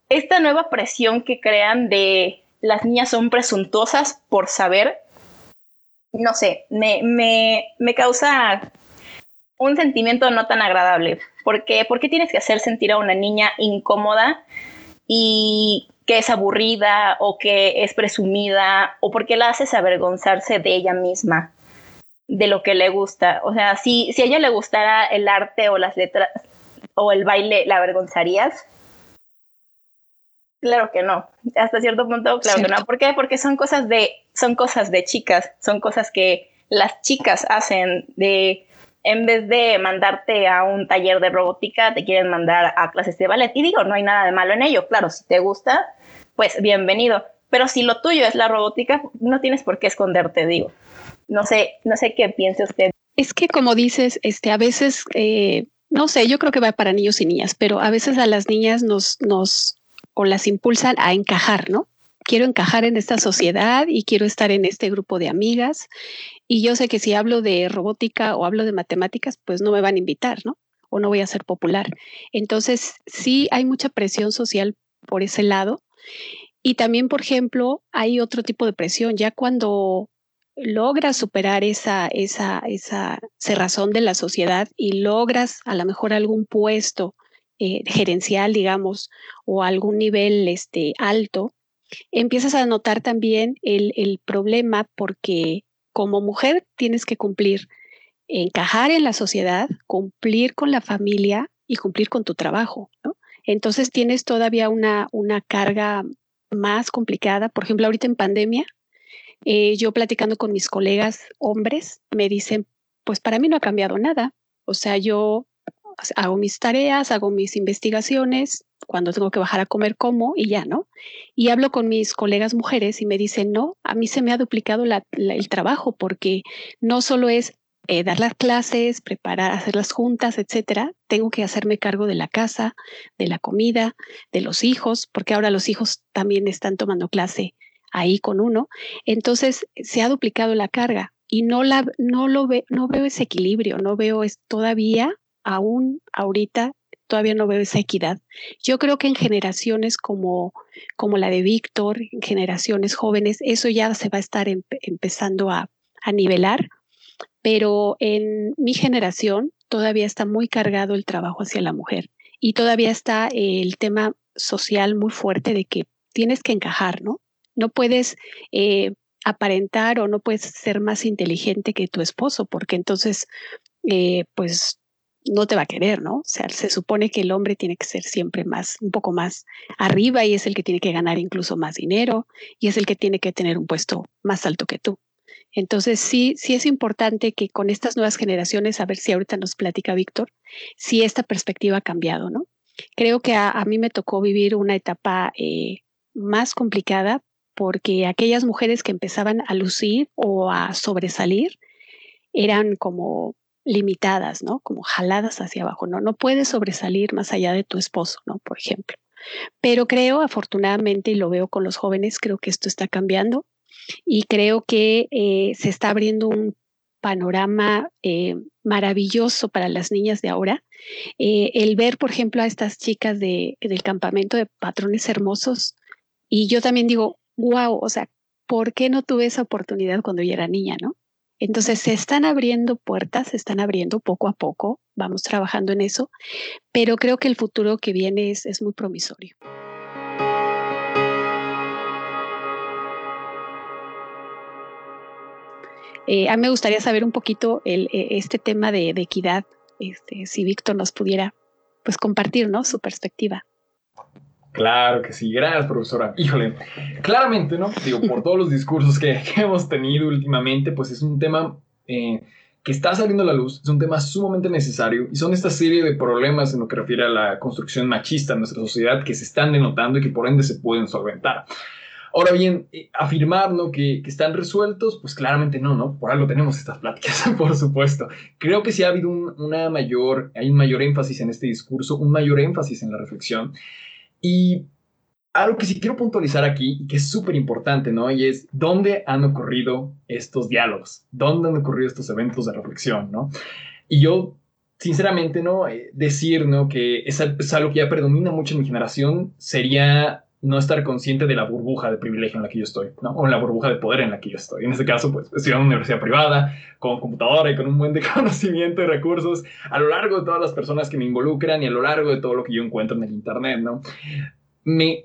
esta nueva presión que crean de las niñas son presuntuosas por saber, no sé, me, me, me causa un sentimiento no tan agradable. Porque, ¿Por qué tienes que hacer sentir a una niña incómoda y que es aburrida o que es presumida o porque la haces avergonzarse de ella misma, de lo que le gusta. O sea, si, si a ella le gustara el arte o las letras o el baile, ¿la avergonzarías? Claro que no. Hasta cierto punto, claro que no. ¿Por qué? Porque son cosas de, son cosas de chicas, son cosas que las chicas hacen de en vez de mandarte a un taller de robótica, te quieren mandar a clases de ballet. Y digo, no hay nada de malo en ello. Claro, si te gusta, pues bienvenido. Pero si lo tuyo es la robótica, no tienes por qué esconderte, digo. No sé, no sé qué piense usted. Es que como dices, este, a veces, eh, no sé, yo creo que va para niños y niñas, pero a veces a las niñas nos, nos, o las impulsan a encajar, ¿no? Quiero encajar en esta sociedad y quiero estar en este grupo de amigas y yo sé que si hablo de robótica o hablo de matemáticas, pues no me van a invitar, ¿no? O no voy a ser popular. Entonces, sí hay mucha presión social por ese lado. Y también, por ejemplo, hay otro tipo de presión. Ya cuando logras superar esa, esa, esa cerrazón de la sociedad y logras a lo mejor algún puesto eh, gerencial, digamos, o algún nivel este, alto, empiezas a notar también el, el problema porque como mujer tienes que cumplir, encajar en la sociedad, cumplir con la familia y cumplir con tu trabajo. Entonces tienes todavía una, una carga más complicada. Por ejemplo, ahorita en pandemia, eh, yo platicando con mis colegas hombres, me dicen, pues para mí no ha cambiado nada. O sea, yo hago mis tareas, hago mis investigaciones, cuando tengo que bajar a comer como y ya, ¿no? Y hablo con mis colegas mujeres y me dicen, no, a mí se me ha duplicado el trabajo porque no solo es eh, dar las clases, preparar, hacer las juntas, etcétera, tengo que hacerme cargo de la casa, de la comida, de los hijos, porque ahora los hijos también están tomando clase ahí con uno. Entonces se ha duplicado la carga y no la no lo ve, no veo ese equilibrio, no veo es todavía aún ahorita todavía no veo esa equidad. Yo creo que en generaciones como, como la de Víctor, en generaciones jóvenes, eso ya se va a estar empezando a, a nivelar, pero en mi generación todavía está muy cargado el trabajo hacia la mujer y todavía está el tema social muy fuerte de que tienes que encajar, ¿no? No puedes eh, aparentar o no puedes ser más inteligente que tu esposo, porque entonces, eh, pues no te va a querer, ¿no? O sea, se supone que el hombre tiene que ser siempre más, un poco más arriba y es el que tiene que ganar incluso más dinero y es el que tiene que tener un puesto más alto que tú. Entonces, sí, sí es importante que con estas nuevas generaciones, a ver si ahorita nos platica Víctor, si esta perspectiva ha cambiado, ¿no? Creo que a, mí me tocó vivir una etapa eh, más complicada porque aquellas mujeres que empezaban a lucir o a sobresalir eran como limitadas, ¿no? Como jaladas hacia abajo, ¿no? No puedes sobresalir más allá de tu esposo, ¿no? Por ejemplo. Pero creo, afortunadamente, y lo veo con los jóvenes, creo que esto está cambiando y creo que eh, se está abriendo un panorama eh, maravilloso para las niñas de ahora. Eh, el ver, por ejemplo, a estas chicas de, del campamento de patrones hermosos, y yo también digo, wow, o sea, ¿por qué no tuve esa oportunidad cuando yo era niña, no? Entonces se están abriendo puertas, se están abriendo poco a poco, vamos trabajando en eso, pero creo que el futuro que viene es, muy promisorio. Eh, a mí me gustaría saber un poquito el, e, este tema de, equidad, este, si Víctor nos pudiera pues compartir ¿no? su perspectiva. Claro que sí, gracias profesora. Híjole, claramente, ¿no? Digo, por todos los discursos que, hemos tenido últimamente, pues es un tema eh, que está saliendo a la luz, es un tema sumamente necesario y son esta serie de problemas en lo que refiere a la construcción machista en nuestra sociedad que se están denotando y que por ende se pueden solventar. Ahora bien, eh, afirmar ¿no? que, están resueltos, pues claramente no, ¿no? Por algo tenemos estas pláticas, por supuesto. Creo que sí ha habido un, una mayor, hay un mayor énfasis en este discurso, un mayor énfasis en la reflexión. Y algo que sí quiero puntualizar aquí, que es súper importante, ¿no? Y es dónde han ocurrido estos diálogos, dónde han ocurrido estos eventos de reflexión, ¿no? Y yo, sinceramente, ¿no? Eh, decir, ¿no? Que es, algo que ya predomina mucho en mi generación sería no estar consciente de la burbuja de privilegio en la que yo estoy, ¿no? O la burbuja de poder en la que yo estoy. En este caso, pues, estoy en una universidad privada, con computadora y con un buen de conocimiento y recursos a lo largo de todas las personas que me involucran y a lo largo de todo lo que yo encuentro en el Internet, ¿no? Me,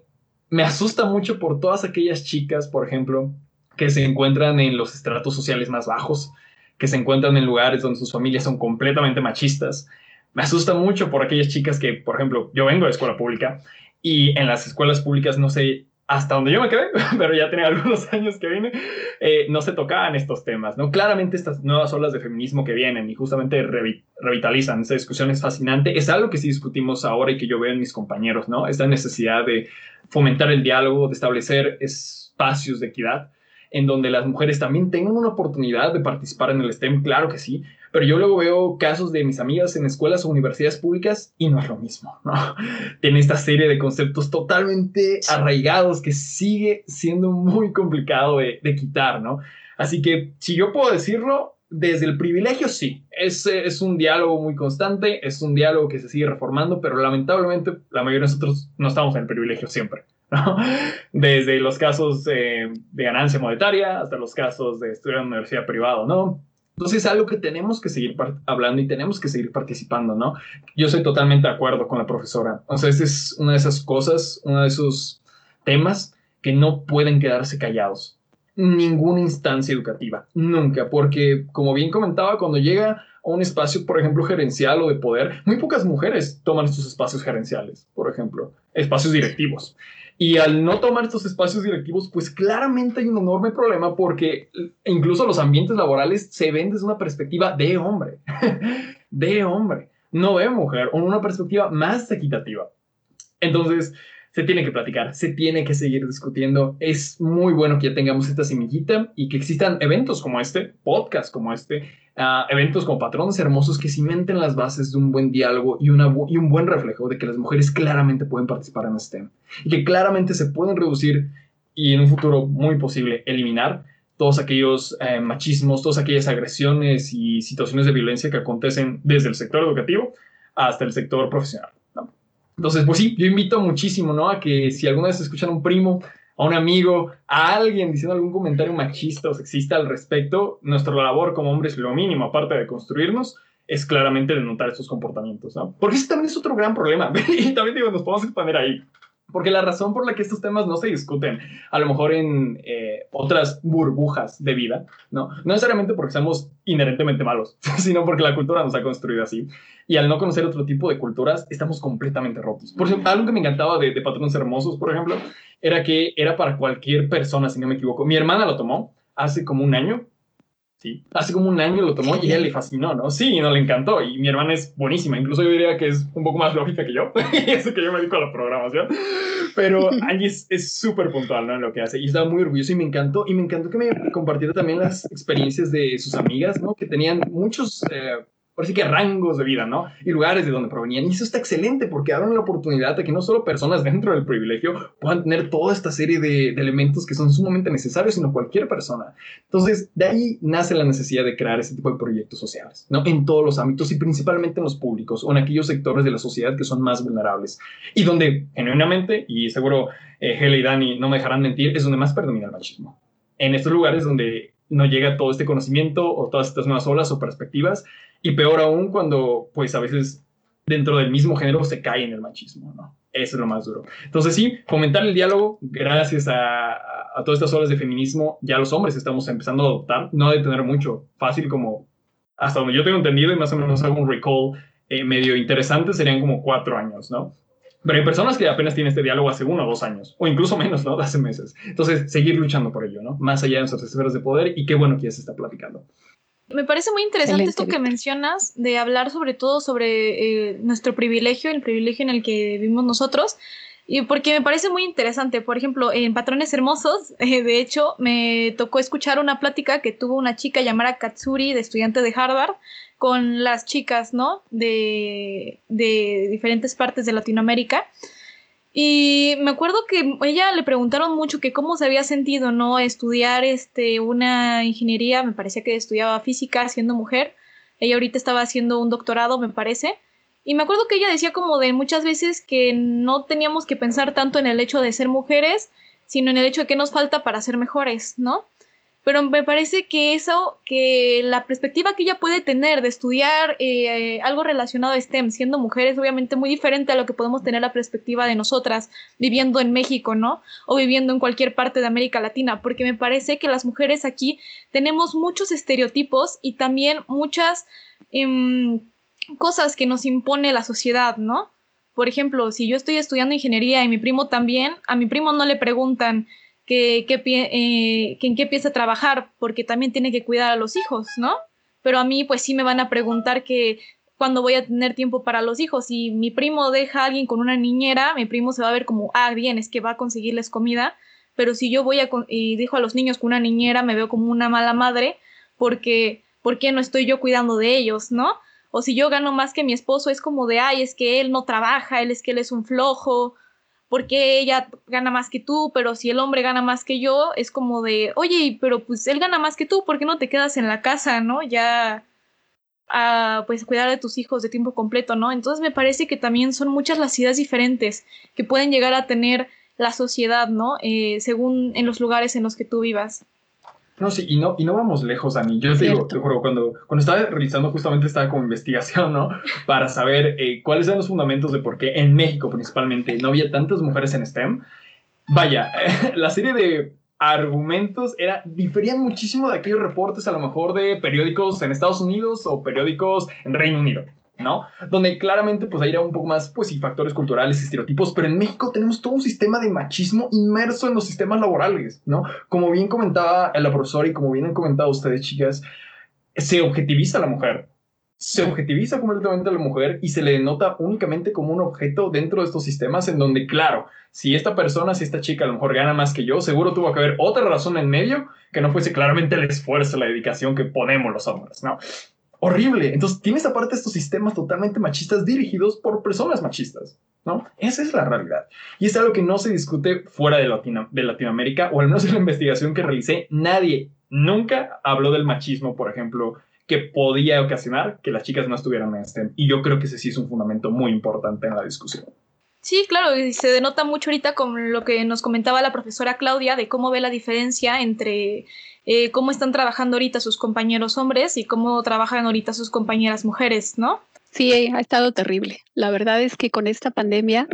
me asusta mucho por todas aquellas chicas, por ejemplo, que se encuentran en los estratos sociales más bajos, que se encuentran en lugares donde sus familias son completamente machistas. Me asusta mucho por aquellas chicas que, por ejemplo, yo vengo de escuela pública Y en las escuelas públicas no sé hasta donde yo me quedé, pero ya tenía algunos años que vine, eh, no se tocaban estos temas, ¿no? Claramente estas nuevas olas de feminismo que vienen y justamente revitalizan esa discusión es fascinante, es algo que sí discutimos ahora y que yo veo en mis compañeros, ¿no? Esta necesidad de fomentar el diálogo, de establecer espacios de equidad en donde las mujeres también tengan una oportunidad de participar en el STEM, claro que sí, pero yo luego veo casos de mis amigas en escuelas o universidades públicas y no es lo mismo, ¿no? Tiene esta serie de conceptos totalmente arraigados que sigue siendo muy complicado de, quitar, ¿no? Así que si yo puedo decirlo, desde el privilegio sí, es, es un diálogo muy constante, es un diálogo que se sigue reformando, pero lamentablemente la mayoría de nosotros no estamos en el privilegio siempre. ¿no? Desde los casos de ganancia monetaria hasta los casos de estudiar en universidad privada, ¿no? Entonces es algo que tenemos que seguir hablando y tenemos que seguir participando, ¿no? Yo soy totalmente de acuerdo con la profesora. O sea, esta es una de esas cosas, uno de esos temas que no pueden quedarse callados. Ninguna instancia educativa, nunca, porque como bien comentaba, cuando llega un espacio, por ejemplo, gerencial o de poder, muy pocas mujeres toman estos espacios gerenciales, por ejemplo, espacios directivos. Y al no tomar estos espacios directivos, pues claramente hay un enorme problema porque incluso los ambientes laborales se ven desde una perspectiva de hombre, de hombre, no de mujer, o una perspectiva más equitativa. Entonces, se tiene que platicar, se tiene que seguir discutiendo. Es muy bueno que ya tengamos esta semillita y que existan eventos como este, podcast como este, uh, eventos como patrones hermosos que cimenten las bases de un buen diálogo y, una, y un buen reflejo de que las mujeres claramente pueden participar en STEM y que claramente se pueden reducir y en un futuro muy posible eliminar todos aquellos eh, machismos, todas aquellas agresiones y situaciones de violencia que acontecen desde el sector educativo hasta el sector profesional. Entonces, pues sí, yo invito muchísimo, ¿no? A que si alguna vez escuchan a un primo, a un amigo, a alguien diciendo algún comentario machista o sexista al respecto, nuestra labor como hombres, lo mínimo, aparte de construirnos, es claramente denotar estos comportamientos, ¿no? Porque ese también es otro gran problema. y también digo, nos podemos expandir ahí. Porque la razón por la que estos temas no se discuten, a lo mejor en eh, otras burbujas de vida, ¿no? No necesariamente porque seamos inherentemente malos, sino porque la cultura nos ha construido así. Y al no conocer otro tipo de culturas, estamos completamente rotos. Por ejemplo, algo que me encantaba de, de Patrones Hermosos, por ejemplo, era que era para cualquier persona, si no me equivoco. Mi hermana lo tomó hace como un año Sí, hace como un año lo tomó y ella le fascinó, ¿no? Sí, no le encantó. Y mi hermana es buenísima. Incluso yo diría que es un poco más lógica que yo. Eso que yo me dedico a la programación. Pero Angie es súper puntual, ¿no? En lo que hace. Y estaba muy orgulloso y me encantó. Y me encantó que me compartiera también las experiencias de sus amigas, ¿no? Que tenían muchos eh, por así que rangos de vida, ¿no? Y lugares de donde provenían. Y eso está excelente porque abren la oportunidad de que no solo personas dentro del privilegio puedan tener toda esta serie de, elementos que son sumamente necesarios, sino cualquier persona. Entonces, de ahí nace la necesidad de crear este tipo de proyectos sociales, ¿no? En todos los ámbitos y principalmente en los públicos o en aquellos sectores de la sociedad que son más vulnerables y donde, genuinamente, y seguro eh, Hele y Dani no me dejarán mentir, es donde más predomina el machismo. En estos lugares donde no llega todo este conocimiento o todas estas nuevas olas o perspectivas y peor aún cuando, pues a veces dentro del mismo género se cae en el machismo, ¿no? Eso es lo más duro. Entonces sí, fomentar el diálogo, gracias a, a, todas estas olas de feminismo, ya los hombres estamos empezando a adoptar, no de tener mucho, fácil como, hasta donde yo tengo entendido y más o menos hago un recall eh, medio interesante, serían como cuatro años, ¿no? Pero hay personas que apenas tienen este diálogo hace uno o dos años, o incluso menos, ¿no? Hace meses. Entonces, seguir luchando por ello, ¿no? Más allá de nuestras esferas de poder y qué bueno que ya se está platicando. Me parece muy interesante esto que mencionas de hablar sobre todo sobre eh, nuestro privilegio, el privilegio en el que vivimos nosotros, y porque me parece muy interesante. Por ejemplo, en Patrones Hermosos, eh, de hecho, me tocó escuchar una plática que tuvo una chica llamada Katsuri, de estudiante de Harvard, con las chicas, ¿no? De, de diferentes partes de Latinoamérica. Y me acuerdo que ella le preguntaron mucho que cómo se había sentido, ¿no? Estudiar este, una ingeniería, me parecía que estudiaba física siendo mujer. Ella ahorita estaba haciendo un doctorado, me parece. Y me acuerdo que ella decía como de muchas veces que no teníamos que pensar tanto en el hecho de ser mujeres, sino en el hecho de qué nos falta para ser mejores, ¿no? Pero me parece que eso, que la perspectiva que ella puede tener de estudiar eh, algo relacionado a STEM siendo mujer es obviamente muy diferente a lo que podemos tener la perspectiva de nosotras viviendo en México, ¿no? O viviendo en cualquier parte de América Latina, porque me parece que las mujeres aquí tenemos muchos estereotipos y también muchas em, cosas que nos impone la sociedad, ¿no? por ejemplo, si yo estoy estudiando ingeniería y mi primo también, a mi primo no le preguntan que, eh, que en qué empieza a trabajar, porque también tiene que cuidar a los hijos, ¿no? Pero a mí, pues sí me van a preguntar que cuándo voy a tener tiempo para los hijos. Si mi primo deja a alguien con una niñera, mi primo se va a ver como, ah, bien, es que va a conseguirles comida. Pero si yo voy a y dejo a los niños con una niñera, me veo como una mala madre, porque, ¿por qué no estoy yo cuidando de ellos, no? O si yo gano más que mi esposo, es como de, ay, es que él no trabaja, él es que él es un flojo, porque ella gana más que tú, pero si el hombre gana más que yo, es como de, oye, pero pues él gana más que tú, ¿por qué no te quedas en la casa, no? Ya a pues cuidar de tus hijos de tiempo completo, ¿no? Entonces me parece que también son muchas las ideas diferentes que pueden llegar a tener la sociedad, ¿no? Eh, según en los lugares en los que tú vivas. No, sí, y no, y no vamos lejos, Dani. Yo te digo, te juro, cuando, cuando estaba realizando justamente esta como investigación, ¿no? Para saber eh, cuáles eran los fundamentos de por qué en México principalmente no había tantas mujeres en STEM. Vaya, la serie de argumentos era, diferían muchísimo de aquellos reportes a lo mejor de periódicos en Estados Unidos o periódicos en Reino Unido. ¿No? Donde claramente pues ahí era un poco más, pues y factores culturales, estereotipos, pero en México tenemos todo un sistema de machismo inmerso en los sistemas laborales, ¿no? Como bien comentaba la profesora y como bien han comentado ustedes, chicas, se objetiviza a la mujer, se objetiviza completamente a la mujer y se le denota únicamente como un objeto dentro de estos sistemas en donde, claro, si esta persona, si esta chica a lo mejor gana más que yo, seguro tuvo que haber otra razón en medio que no fuese claramente el esfuerzo, la dedicación que ponemos los hombres, ¿no? Horrible. Entonces, tienes aparte estos sistemas totalmente machistas dirigidos por personas machistas, ¿no? Esa es la realidad. Y es algo que no se discute fuera de, de Latinoamérica, o al menos en la investigación que realicé, nadie nunca habló del machismo, por ejemplo, que podía ocasionar que las chicas no estuvieran en STEM. Y yo creo que ese sí es un fundamento muy importante en la discusión. Sí, claro, y se denota mucho ahorita con lo que nos comentaba la profesora Claudia de cómo ve la diferencia entre eh, cómo están trabajando ahorita sus compañeros hombres y cómo trabajan ahorita sus compañeras mujeres, ¿no? Sí, ha estado terrible. La verdad es que con esta pandemia,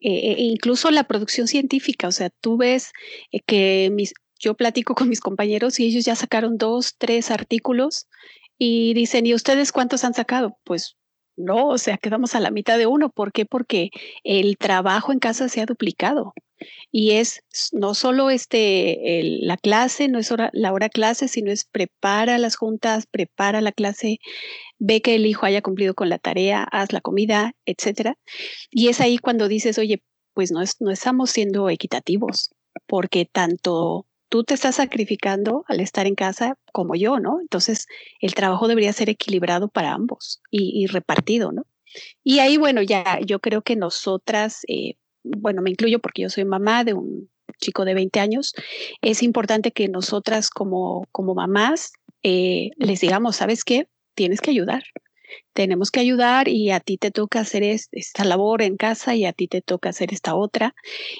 eh, e incluso la producción científica, o sea, tú ves eh, que mis, yo platico con mis compañeros y ellos ya sacaron dos, tres artículos y dicen, ¿y ustedes cuántos han sacado? Pues no, o sea, quedamos a la mitad de uno. ¿Por qué? Porque el trabajo en casa se ha duplicado. Y es no solo este, la clase, no es la hora clase, sino es prepara las juntas, prepara la clase, ve que el hijo haya cumplido con la tarea, haz la comida, etcétera. Y es ahí cuando dices, oye, pues no, es, no estamos siendo equitativos, porque tanto tú te estás sacrificando al estar en casa como yo, ¿no? Entonces, el trabajo debería ser equilibrado para ambos y, repartido, ¿no? Y ahí, bueno, ya yo creo que nosotras, eh, bueno, me incluyo porque yo soy mamá de un chico de 20 años, es importante que nosotras como, como mamás eh, les digamos, ¿sabes qué? Tienes que ayudar. Tenemos que ayudar y a ti te toca hacer esta labor en casa y a ti te toca hacer esta otra.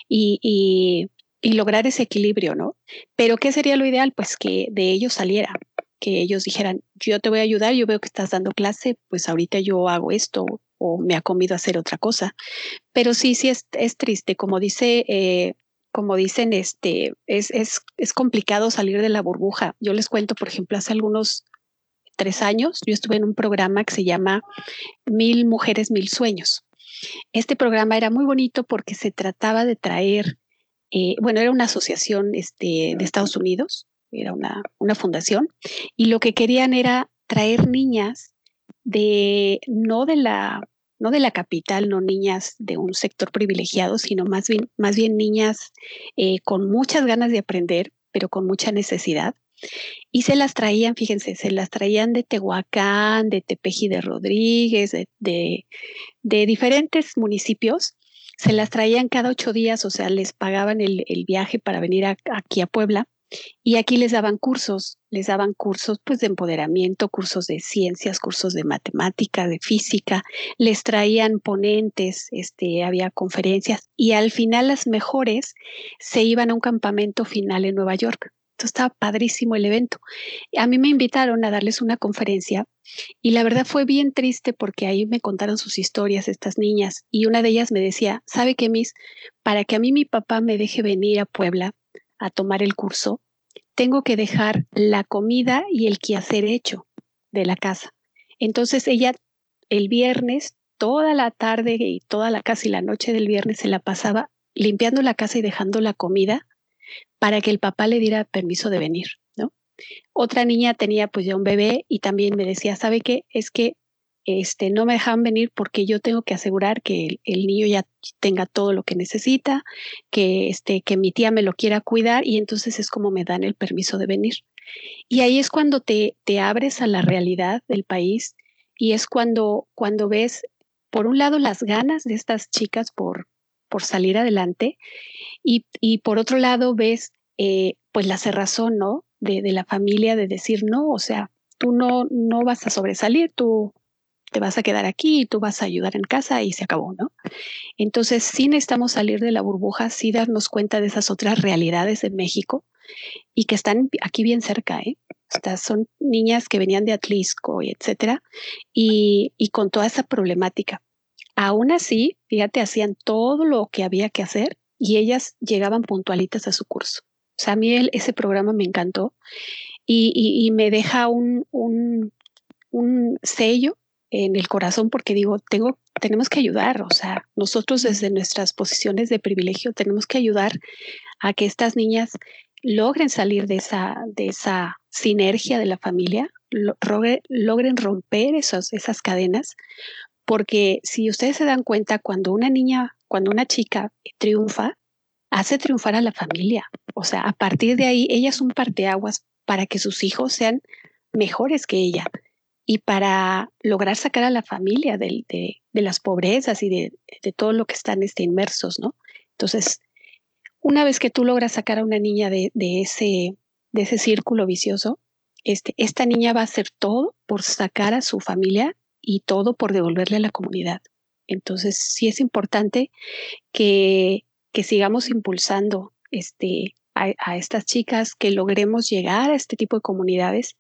y y lograr ese equilibrio, ¿no? Pero ¿qué sería lo ideal? Pues que de ellos saliera, que ellos dijeran, yo te voy a ayudar, yo veo que estás dando clase, pues ahorita yo hago esto o me ha comido hacer otra cosa. Pero sí, sí es, es triste, como dice... Eh, como dicen, este, es, es, es complicado salir de la burbuja. Yo les cuento, por ejemplo, hace algunos tres años, yo estuve en un programa que se llama Mil Mujeres, Mil Sueños. Este programa era muy bonito porque se trataba de traer eh, bueno, era una asociación este, de Estados Unidos, era una, una fundación, y lo que querían era traer niñas de, no de la no de la capital, no niñas de un sector privilegiado, sino más bien, más bien niñas eh, con muchas ganas de aprender, pero con mucha necesidad. Y se las traían, fíjense, se las traían de Tehuacán, de Tepeji de Rodríguez, de, de, de diferentes municipios se las traían cada ocho días, o sea, les pagaban el, viaje para venir aquí a Puebla y aquí les daban cursos, les daban cursos pues de empoderamiento, cursos de ciencias, cursos de matemática, de física, les traían ponentes, este, había conferencias y al final las mejores se iban a un campamento final en Nueva York. Entonces estaba padrísimo el evento. A mí me invitaron a darles una conferencia y la verdad fue bien triste porque ahí me contaron sus historias estas niñas y una de ellas me decía, ¿sabe qué, Miss? Para que a mí mi papá me deje venir a Puebla a tomar el curso, tengo que dejar la comida y el quehacer hecho de la casa. Entonces ella el viernes toda la tarde y toda la casi la noche del viernes se la pasaba limpiando la casa y dejando la comida para que el papá le diera permiso de venir, ¿no? Otra niña tenía pues ya un bebé y también me decía, ¿sabe qué? Es que este, no me dejan venir porque yo tengo que asegurar que el, niño ya tenga todo lo que necesita, que, este, que mi tía me lo quiera cuidar y entonces es como me dan el permiso de venir. Y ahí es cuando te, te abres a la realidad del país y es cuando, cuando ves, por un lado, las ganas de estas chicas por, por salir adelante y, y por otro lado ves eh, pues la cerrazón, ¿no? De, de, la familia de decir, no, o sea, tú no, no vas a sobresalir, tú te vas a quedar aquí y tú vas a ayudar en casa y se acabó, ¿no? Entonces sí necesitamos salir de la burbuja, sí darnos cuenta de esas otras realidades en México y que están aquí bien cerca, ¿eh? Estas son niñas que venían de Atlisco y etcétera, y, y con toda esa problemática. Aún así, fíjate, hacían todo lo que había que hacer y ellas llegaban puntualitas a su curso. O sea, a mí ese programa me encantó y, y, y me deja un, un, un sello en el corazón porque digo, tengo, tenemos que ayudar, o sea, nosotros desde nuestras posiciones de privilegio tenemos que ayudar a que estas niñas logren salir de esa, de esa sinergia de la familia, logren romper esos, esas cadenas, porque si ustedes se dan cuenta, cuando una niña, cuando una chica triunfa, hace triunfar a la familia. O sea, a partir de ahí, ella es un parteaguas para que sus hijos sean mejores que ella y para lograr sacar a la familia de, de, las pobrezas y de, de, todo lo que están este, inmersos, ¿no? Entonces, una vez que tú logras sacar a una niña de, ese, de ese círculo vicioso, este, esta niña va a hacer todo por sacar a su familia y todo por devolverle a la comunidad. Entonces, sí es importante que, que sigamos impulsando este, a, estas chicas, que logremos llegar a este tipo de comunidades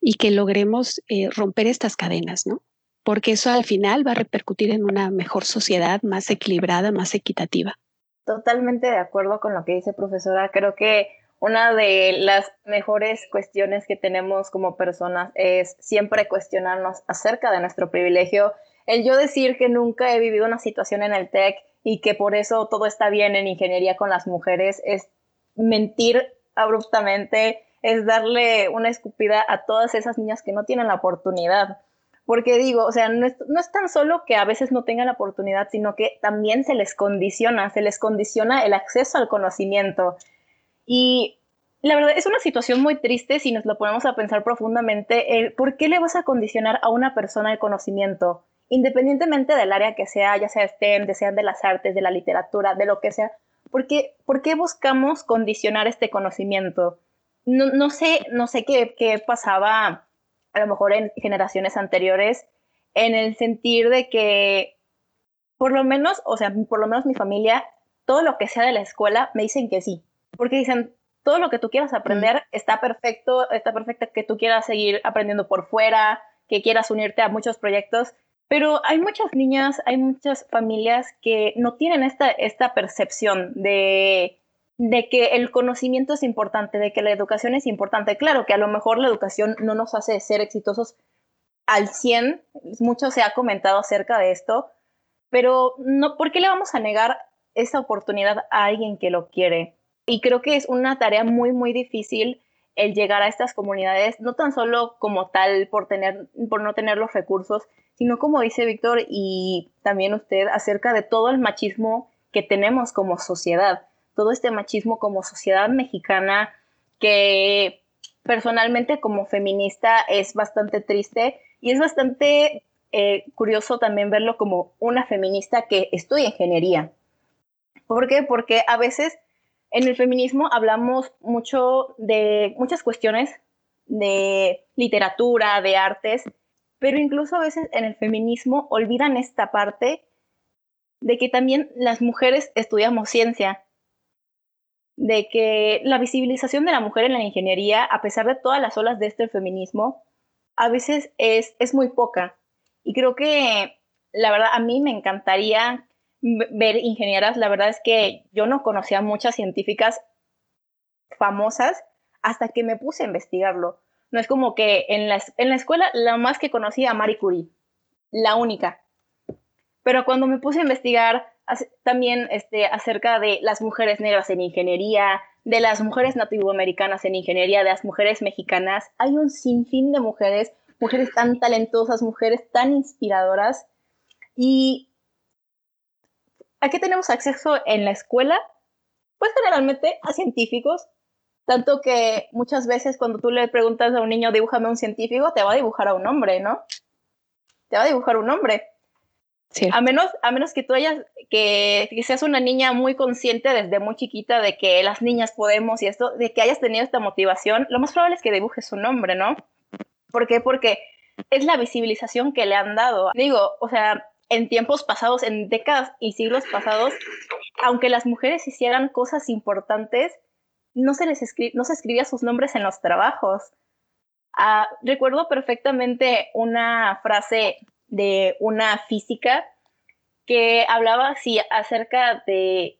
y que logremos eh, romper estas cadenas, ¿no? Porque eso al final va a repercutir en una mejor sociedad, más equilibrada, más equitativa. Totalmente de acuerdo con lo que dice profesora. Creo que una de las mejores cuestiones que tenemos como personas es siempre cuestionarnos acerca de nuestro privilegio. El yo decir que nunca he vivido una situación en el TEC y que por eso todo está bien en ingeniería con las mujeres es mentir abruptamente, es darle una escupida a todas esas niñas que no tienen la oportunidad. Porque digo, o sea, no es, tan solo que a veces no tengan la oportunidad, sino que también se les condiciona, se les condiciona el acceso al conocimiento. Y la verdad es una situación muy triste si nos lo ponemos a pensar profundamente, el por qué le vas a condicionar a una persona el conocimiento, independientemente del área que sea, ya sea STEM, sean de las artes, de la literatura, de lo que sea, ¿Por qué, ¿Por qué buscamos condicionar este conocimiento? No, no sé, no sé qué, qué pasaba a lo mejor en generaciones anteriores en el sentir de que por lo menos, o sea, por lo menos mi familia, todo lo que sea de la escuela me dicen que sí, porque dicen, todo lo que tú quieras aprender mm. está perfecto, está perfecto que tú quieras seguir aprendiendo por fuera, que quieras unirte a muchos proyectos, pero hay muchas niñas, hay muchas familias que no tienen esta, esta percepción de, de que el conocimiento es importante, de que la educación es importante. Claro que a lo mejor la educación no nos hace ser exitosos al 100, mucho se ha comentado acerca de esto, pero no, ¿por qué le vamos a negar esa oportunidad a alguien que lo quiere? Y creo que es una tarea muy, muy difícil el llegar a estas comunidades, no tan solo como tal por, tener, por no tener los recursos, sino como dice Víctor y también usted acerca de todo el machismo que tenemos como sociedad, todo este machismo como sociedad mexicana que personalmente como feminista es bastante triste y es bastante eh, curioso también verlo como una feminista que estudia ingeniería. ¿Por qué? Porque a veces en el feminismo hablamos mucho de muchas cuestiones de literatura, de artes, pero incluso a veces en el feminismo olvidan esta parte de que también las mujeres estudiamos ciencia, de que la visibilización de la mujer en la ingeniería, a pesar de todas las olas de este feminismo, a veces es, es muy poca. Y creo que, la verdad, a mí me encantaría ver ingenieras. La verdad es que yo no conocía muchas científicas famosas hasta que me puse a investigarlo. No es como que en la, en la escuela la más que conocía a Marie Curie, la única. Pero cuando me puse a investigar también este, acerca de las mujeres negras en ingeniería, de las mujeres nativoamericanas en ingeniería, de las mujeres mexicanas, hay un sinfín de mujeres, mujeres tan talentosas, mujeres tan inspiradoras. ¿Y a qué tenemos acceso en la escuela? Pues generalmente a científicos, tanto que muchas veces cuando tú le preguntas a un niño, dibújame un científico, te va a dibujar a un hombre, ¿no? Te va a dibujar un hombre. A menos, a menos que tú hayas, que, seas una niña muy consciente desde muy chiquita de que las niñas podemos y esto, de que hayas tenido esta motivación, lo más probable es que dibujes un nombre, ¿no? ¿Por qué? Porque es la visibilización que le han dado. Digo, o sea, en tiempos pasados, en décadas y siglos pasados, aunque las mujeres hicieran cosas importantes, no se les no se escribía sus nombres en los trabajos. Ah, recuerdo perfectamente una frase de una física que hablaba así acerca de,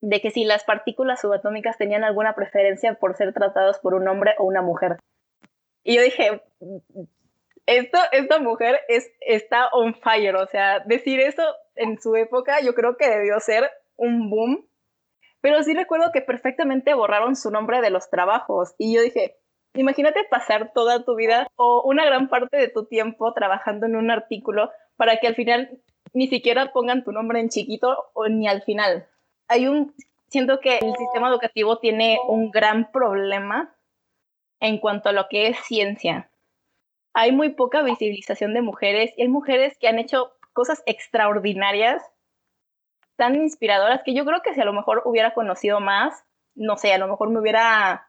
de que si las partículas subatómicas tenían alguna preferencia por ser tratadas por un hombre o una mujer. Y yo dije, esto, esta mujer es, está on fire, o sea, decir eso en su época yo creo que debió ser un boom, pero sí recuerdo que perfectamente borraron su nombre de los trabajos y yo dije, Imagínate pasar toda tu vida o una gran parte de tu tiempo trabajando en un artículo para que al final ni siquiera pongan tu nombre en chiquito o ni al final. Hay un, siento que el sistema educativo tiene un gran problema en cuanto a lo que es ciencia. Hay muy poca visibilización de mujeres y hay mujeres que han hecho cosas extraordinarias, tan inspiradoras, que yo creo que si a lo mejor hubiera conocido más, no sé, a lo mejor me hubiera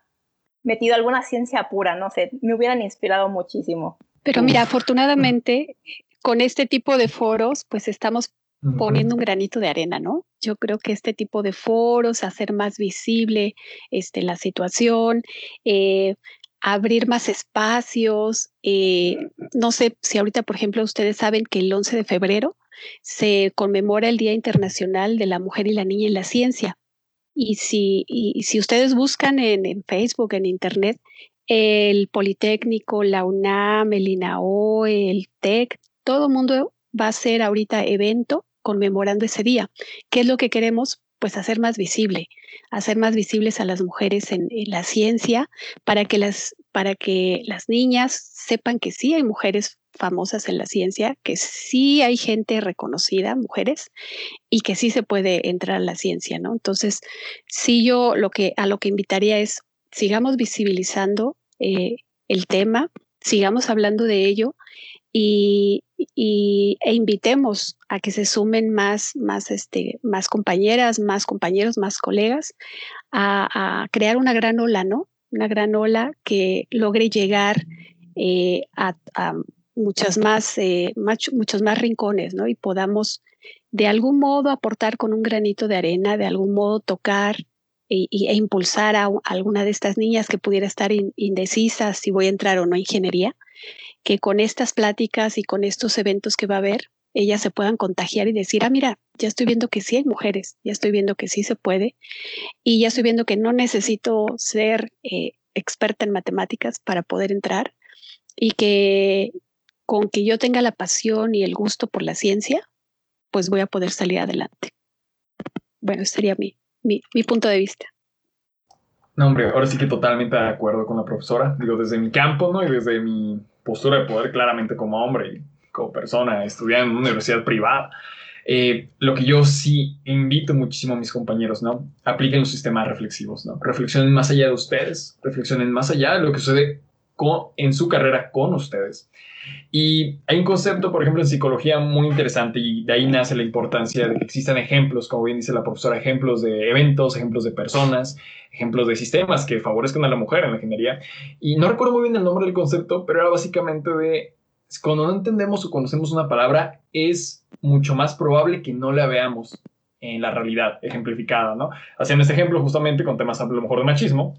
metido alguna ciencia pura, no sé, me hubieran inspirado muchísimo. Pero mira, afortunadamente con este tipo de foros, pues estamos poniendo un granito de arena, ¿no? Yo creo que este tipo de foros, hacer más visible este, la situación, eh, abrir más espacios. Eh, no sé si ahorita, por ejemplo, ustedes saben que el 11 de febrero se conmemora el Día Internacional de la Mujer y la Niña en la Ciencia. Y si, si ustedes buscan en, Facebook, en Internet, el Politécnico, la UNAM, el INAO, el TEC, todo el mundo va a hacer ahorita evento conmemorando ese día. ¿Qué es lo que queremos? Pues hacer más visible, hacer más visibles a las mujeres en, en la ciencia para que las, para que las niñas sepan que sí hay mujeres famosas en la ciencia, que sí hay gente reconocida, mujeres, y que sí se puede entrar a la ciencia, ¿no? Entonces, sí yo lo que a lo que invitaría es sigamos visibilizando eh, el tema, sigamos hablando de ello y, e invitemos a que se sumen más, más, este, más compañeras, más compañeros, más colegas a, crear una gran ola, ¿no? Una gran ola que logre llegar eh, a, muchas más, eh, muchos más rincones, ¿no? Y podamos de algún modo aportar con un granito de arena, de algún modo tocar e, impulsar a, alguna de estas niñas que pudiera estar indecisas si voy a entrar o no a ingeniería, que con estas pláticas y con estos eventos que va a haber, ellas se puedan contagiar y decir, ah, mira, ya estoy viendo que sí hay mujeres, ya estoy viendo que sí se puede y ya estoy viendo que no necesito ser eh, experta en matemáticas para poder entrar y que con que yo tenga la pasión y el gusto por la ciencia, pues voy a poder salir adelante. Bueno, sería mi, mi, punto de vista. No, hombre, ahora sí que totalmente de acuerdo con la profesora. Digo, desde mi campo, ¿no? Y desde mi postura de poder claramente como hombre y como persona, estudiar en una universidad privada. Eh, lo que yo sí invito muchísimo a mis compañeros, ¿no? Apliquen los sistemas reflexivos, ¿no? Reflexionen más allá de ustedes, reflexionen más allá de lo que sucede en su carrera con ustedes. Y hay un concepto, por ejemplo, en psicología muy interesante y de ahí nace la importancia de que existan ejemplos, como bien dice la profesora, ejemplos de eventos, ejemplos de personas, ejemplos de sistemas que favorezcan a la mujer en la ingeniería. Y no recuerdo muy bien el nombre del concepto, pero era básicamente de cuando no entendemos o conocemos una palabra, es mucho más probable que no la veamos en la realidad ejemplificada, ¿no? Haciendo este ejemplo justamente con temas a lo mejor de machismo,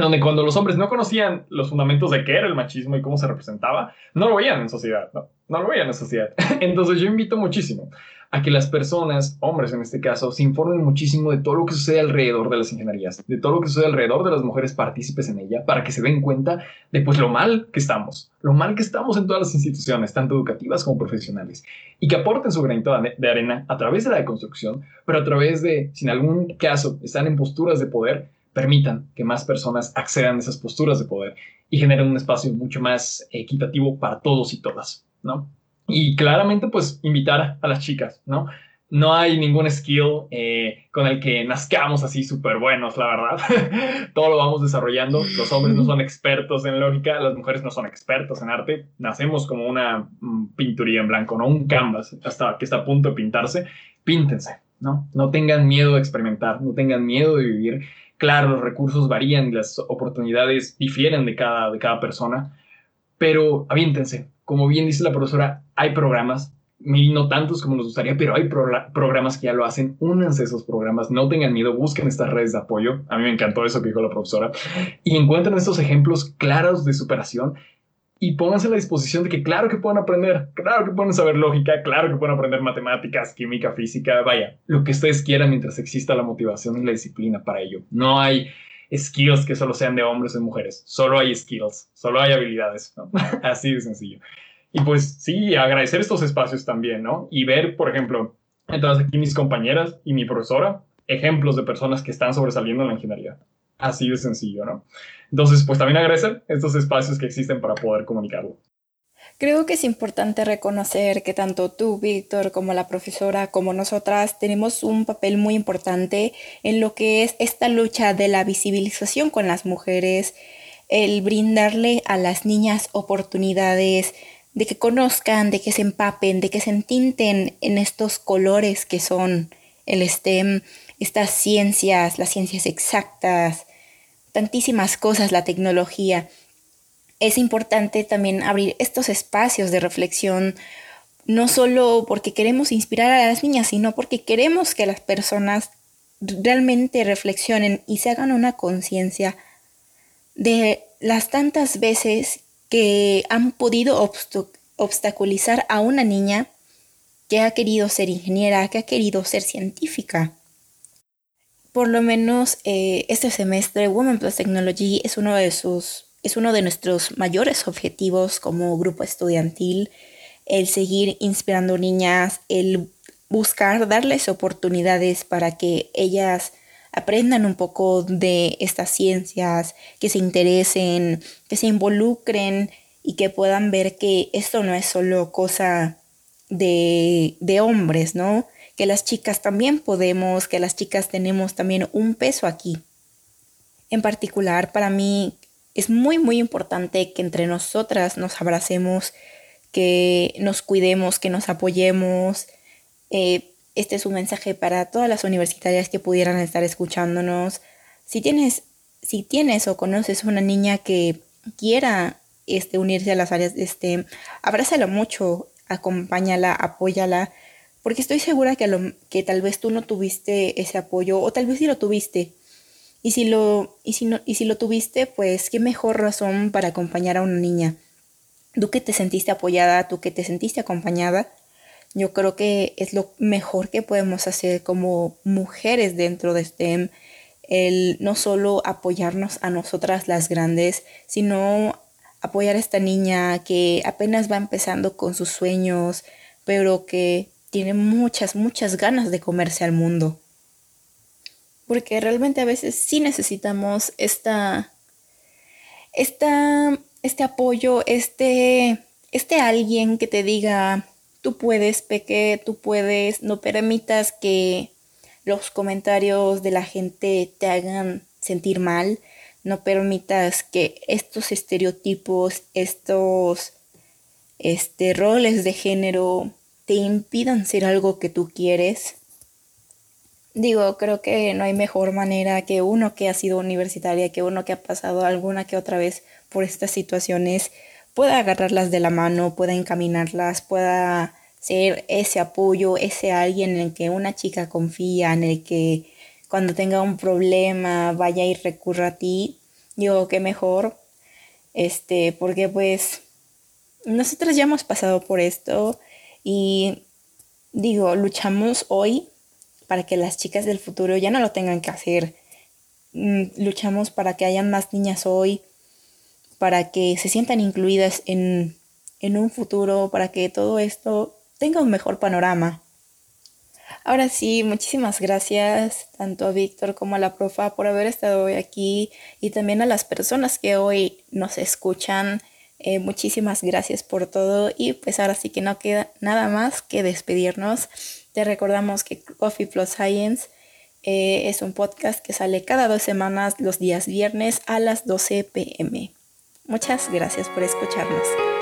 donde cuando los hombres no conocían los fundamentos de qué era el machismo y cómo se representaba, no lo veían en sociedad, no, no lo veían en sociedad. Entonces yo invito muchísimo a que las personas, hombres en este caso, se informen muchísimo de todo lo que sucede alrededor de las ingenierías, de todo lo que sucede alrededor de las mujeres partícipes en ella, para que se den cuenta de pues lo mal que estamos, lo mal que estamos en todas las instituciones, tanto educativas como profesionales, y que aporten su granito de arena a través de la deconstrucción, pero a través de, si en algún caso están en posturas de poder, permitan que más personas accedan a esas posturas de poder y generen un espacio mucho más equitativo para todos y todas, ¿no? Y claramente, pues, invitar a las chicas, ¿no? No hay ningún skill eh, con el que nazcamos así súper buenos, la verdad. Todo lo vamos desarrollando. Los hombres no son expertos en lógica, las mujeres no son expertos en arte. Nacemos como una mm, pinturía en blanco, ¿no? Un canvas hasta que está a punto de pintarse. Píntense, ¿no? No tengan miedo de experimentar, no tengan miedo de vivir Claro, los recursos varían, las oportunidades difieren de cada, de cada persona, pero aviéntense. Como bien dice la profesora, hay programas, no tantos como nos gustaría, pero hay programas que ya lo hacen. Únanse a esos programas, no tengan miedo, busquen estas redes de apoyo. A mí me encantó eso que dijo la profesora. Y encuentren estos ejemplos claros de superación y pónganse a la disposición de que claro que pueden aprender, claro que pueden saber lógica, claro que pueden aprender matemáticas, química, física, vaya, lo que ustedes quieran mientras exista la motivación y la disciplina para ello. No hay skills que solo sean de hombres o mujeres, solo hay skills, solo hay habilidades, Así de sencillo. Y pues sí, agradecer estos espacios también, ¿no? Y ver, por ejemplo, entonces aquí mis compañeras y mi profesora, ejemplos de personas que están sobresaliendo en la ingeniería. Así de sencillo, ¿no? Entonces, pues también agradecer estos espacios que existen para poder comunicarlo. Creo que es importante reconocer que tanto tú, Víctor, como la profesora, como nosotras, tenemos un papel muy importante en lo que es esta lucha de la visibilización con las mujeres, el brindarle a las niñas oportunidades de que conozcan, de que se empapen, de que se entinten en estos colores que son el STEM, estas ciencias, las ciencias exactas, tantísimas cosas, la tecnología. Es importante también abrir estos espacios de reflexión, no solo porque queremos inspirar a las niñas, sino porque queremos que las personas realmente reflexionen y se hagan una conciencia de las tantas veces que han podido obstaculizar a una niña que ha querido ser ingeniera, que ha querido ser científica por lo menos eh, este semestre Women Plus Technology es uno de sus es uno de nuestros mayores objetivos como grupo estudiantil el seguir inspirando niñas el buscar darles oportunidades para que ellas aprendan un poco de estas ciencias que se interesen que se involucren y que puedan ver que esto no es solo cosa de, de hombres, ¿no? Que las chicas también podemos, que las chicas tenemos también un peso aquí. En particular, para mí es muy, muy importante que entre nosotras nos abracemos, que nos cuidemos, que nos apoyemos. Eh, este es un mensaje para todas las universitarias que pudieran estar escuchándonos. Si tienes, si tienes o conoces una niña que quiera este, unirse a las áreas, este, abrázala mucho, acompáñala, apóyala porque estoy segura que, que tal vez tú no tuviste ese apoyo o tal vez sí lo tuviste. Y si lo, y si no, y si lo tuviste, pues qué mejor razón para acompañar a una niña. Tú que te sentiste apoyada, tú que te sentiste acompañada, yo creo que es lo mejor que podemos hacer como mujeres dentro de STEM, el no solo apoyarnos a nosotras las grandes, sino apoyar a esta niña que apenas va empezando con sus sueños, pero que tiene muchas, muchas ganas de comerse al mundo. Porque realmente a veces sí necesitamos esta, esta, este apoyo, este, este alguien que te diga, tú puedes, Peque, tú puedes, no permitas que los comentarios de la gente te hagan sentir mal, no permitas que estos estereotipos, estos este, roles de género te impidan ser algo que tú quieres. Digo, creo que no hay mejor manera que uno que ha sido universitaria, que uno que ha pasado alguna que otra vez por estas situaciones, pueda agarrarlas de la mano, pueda encaminarlas, pueda ser ese apoyo, ese alguien en el que una chica confía, en el que cuando tenga un problema vaya y recurra a ti. Digo, qué mejor, este, porque pues nosotros ya hemos pasado por esto y digo, luchamos hoy para que las chicas del futuro ya no lo tengan que hacer. Mm, luchamos para que hayan más niñas hoy, para que se sientan incluidas en, en un futuro, para que todo esto tenga un mejor panorama. Ahora sí, muchísimas gracias tanto a Víctor como a la profa por haber estado hoy aquí y también a las personas que hoy nos escuchan. Eh, muchísimas gracias por todo y pues ahora sí que no queda nada más que despedirnos. Te recordamos que Coffee Plus Science eh, es un podcast que sale cada dos semanas los días viernes a las 12 pm. Muchas gracias por escucharnos.